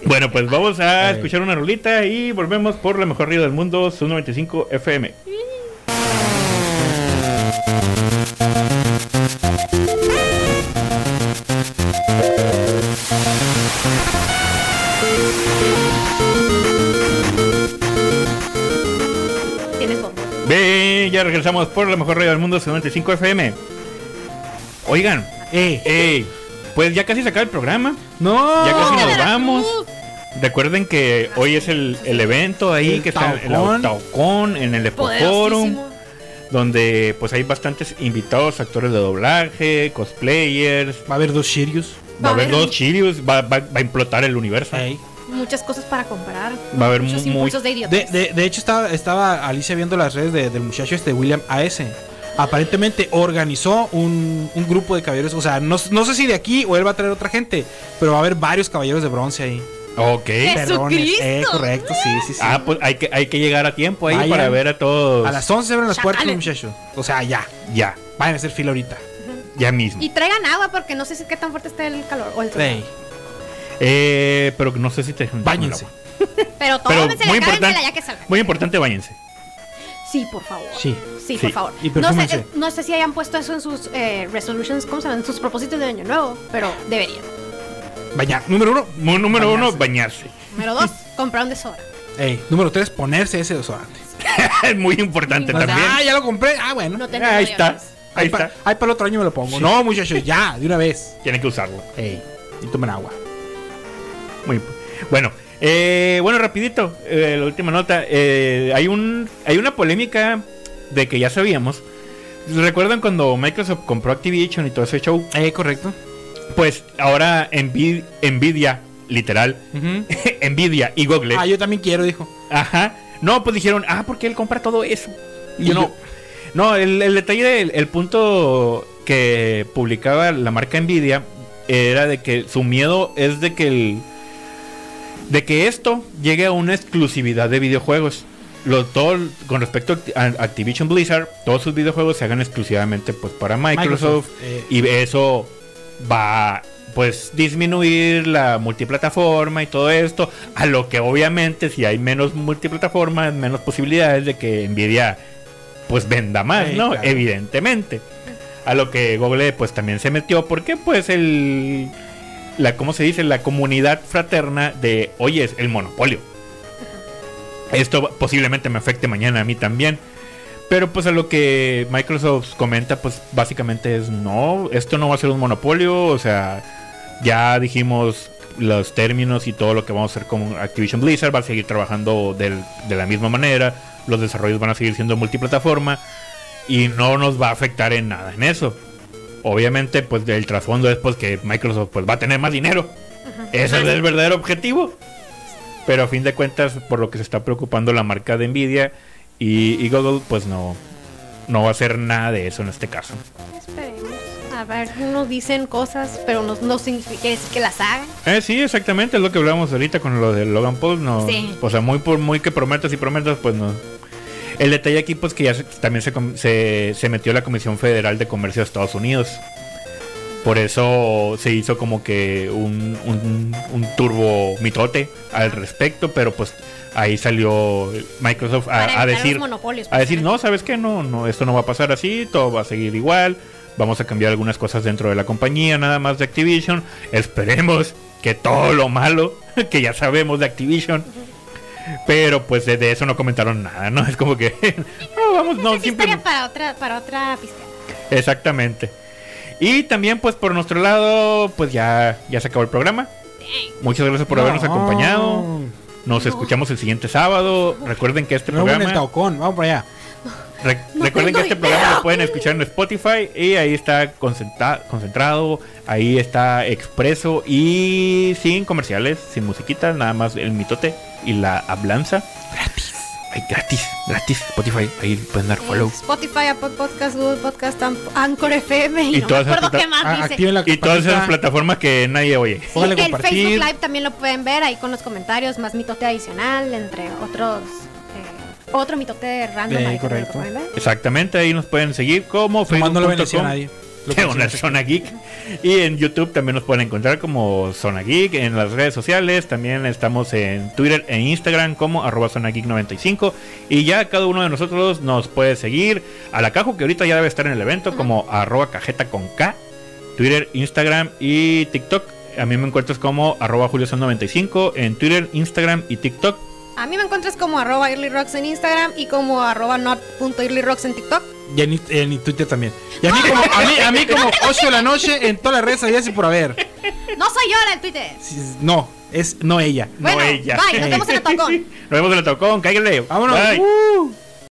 Bueno, pues vamos a escuchar una rolita y volvemos por la mejor río del mundo, su 95 FM. Ya regresamos por la mejor radio del mundo, 95 FM. Oigan, Eh, eh, pues ya casi se acaba el programa. no. Ya casi nos vamos. Recuerden que hoy es el, el evento ahí El que está en el Taucón. En el Epoforum, donde pues hay bastantes invitados, actores de doblaje, cosplayers. Va a haber dos Shirius. Va a haber dos Chirius, va, va- va a implotar el universo. Ey. Muchas cosas para comprar. Va a haber muchos mu- muy- impulsos de idiotas. de, de hecho, estaba, estaba Alicia viendo las redes de- del muchacho este, William A.S. Aparentemente organizó un, un grupo de caballeros. O sea, no, no sé si de aquí o él va a traer otra gente, pero va a haber varios caballeros de bronce ahí. Ok. Eh, correcto, sí, sí, sí. Ah, pues hay que, hay que llegar a tiempo ahí Vayan. para ver a todos. a las 11 se abren las puertas, muchachos. O sea, ya. Ya, Vayan a hacer fila ahorita. ya mismo. Y traigan agua porque no sé si qué tan fuerte esté el calor. O el sol. Eh, pero no sé si te Báñense. Pero Pero tómensela, muy importante, ya que salga. muy importante, bañense. Sí, por favor. Sí. Sí, Sí. por favor. Y no, sé, eh, no sé si hayan puesto eso en sus eh, resolutions, ¿cómo se llaman? En sus propósitos de año nuevo, pero deberían. Bañar. Número uno. Mu- Número Bañarse. uno, bañarse. Número dos, comprar un desodorante. Ey, número tres, ponerse ese desodorante. es muy importante O sea, también. ah, ya lo compré. Ah, bueno. No tener Ahí está. aviones. Ahí Ahí, pa- está. ahí para el otro año me lo pongo. No, muchachos, ya, de una vez. Tienen que usarlo. Ey, y tomen agua. Muy bueno. Eh, bueno, rapidito, eh, la última nota. eh, hay un hay una polémica de que ya sabíamos. ¿Recuerdan cuando Microsoft compró Activision y todo ese show? Eh, correcto. Pues ahora Nvi- Nvidia, literal, Ujú. Nvidia y Google. Ah, yo también quiero, dijo. Ajá. No, pues dijeron, ah, porque él compra todo eso. Y yo no. No, el, el detalle del el punto que publicaba la marca Nvidia era de que su miedo es de que el de que esto llegue a una exclusividad de videojuegos. Lo, todo con respecto a Activision Blizzard, todos sus videojuegos se hagan exclusivamente pues para Microsoft, Microsoft, eh. y eso va pues disminuir la multiplataforma y todo esto, a lo que obviamente si hay menos multiplataforma, menos posibilidades de que Nvidia pues venda más, Sí, ¿no? claro. Evidentemente. A lo que Google pues también se metió porque pues el la cómo se dice la comunidad fraterna de oye es el monopolio. Esto posiblemente me afecte mañana a mí también. Pero pues a lo que Microsoft comenta pues básicamente es no, esto no va a ser un monopolio, o sea, ya dijimos los términos y todo lo que vamos a hacer con Activision Blizzard va a seguir trabajando del- de la misma manera, los desarrollos van a seguir siendo multiplataforma y no nos va a afectar en nada en eso. Obviamente, pues el trasfondo es pues que Microsoft pues va a tener más dinero. Ese es el verdadero objetivo. Pero a fin de cuentas, por lo que se está preocupando la marca de Nvidia y, y Google, pues no, no va a hacer nada de eso en este caso. Esperemos. A ver, nos dicen cosas, pero no, no significa que las hagan. Eh, sí, exactamente, es lo que hablamos ahorita con lo de Logan Paul. No, Sí. O sea, muy por muy que prometas y prometas, pues no. El detalle aquí, pues que ya se- también se, se, se metió la Comisión Federal de Comercio de Estados Unidos. Por eso se hizo como que un, un, un turbo mitote al respecto, pero pues ahí salió Microsoft a, decir a decir no sabes qué no no esto no va a pasar así todo va a seguir igual vamos a cambiar algunas cosas dentro de la compañía nada más de Activision esperemos que todo lo malo que ya sabemos de Activision pero pues de, eso no comentaron nada no es como que no vamos no simplemente para otra, para otra pisteada. exactamente. Y también pues por nuestro lado pues ya ya se acabó el programa. Muchas gracias por habernos No. acompañado. Nos escuchamos el siguiente sábado. Recuerden que este el programa Taucón, vamos para allá. Re- No recuerden que este idea. programa lo pueden escuchar en Spotify y ahí está concentra- concentrado, ahí está expreso y sin comerciales, sin musiquita, nada más el mitote y la hablanza. Gratis. Ay, gratis, gratis. Spotify, ahí pueden dar follow. Spotify, Apple Podcast, Google Podcast, Anchor FM y, Y no todas me esas acuerdo qué más Ah, dice. activen la Y todas esas plataformas que nadie oye. Sí, el. Facebook Live también lo pueden ver ahí con los comentarios, más mitote adicional, entre otros. Otro mitote random Eh, correcto. Exactamente, ahí nos pueden seguir como Nomás no lo a nadie. Lo una. Zona Geek. Y en YouTube también nos pueden encontrar como Zona Geek. En las redes sociales también estamos en Twitter e Instagram como arroba Zona Geek 95. Y ya cada uno de nosotros nos puede seguir a la cajo que ahorita ya debe estar en el evento como arroba cajeta con K. Twitter, Instagram y TikTok. A mí me encuentras como arroba julioson95 en Twitter, Instagram y TikTok. A mí me encuentras como arroba earlyrocks en Instagram y como arroba not.earlyrocks en TikTok. Y en, en Twitter también. Y a mí como, a mí, a mí como 8 de la noche en todas las redes sociales y por haber. No soy yo la del Twitter. Sí, No, es no ella. Bueno, no ella. bye, nos vemos en el tocón. Nos vemos en el tocón, cállale. Vámonos. Bye. Uh.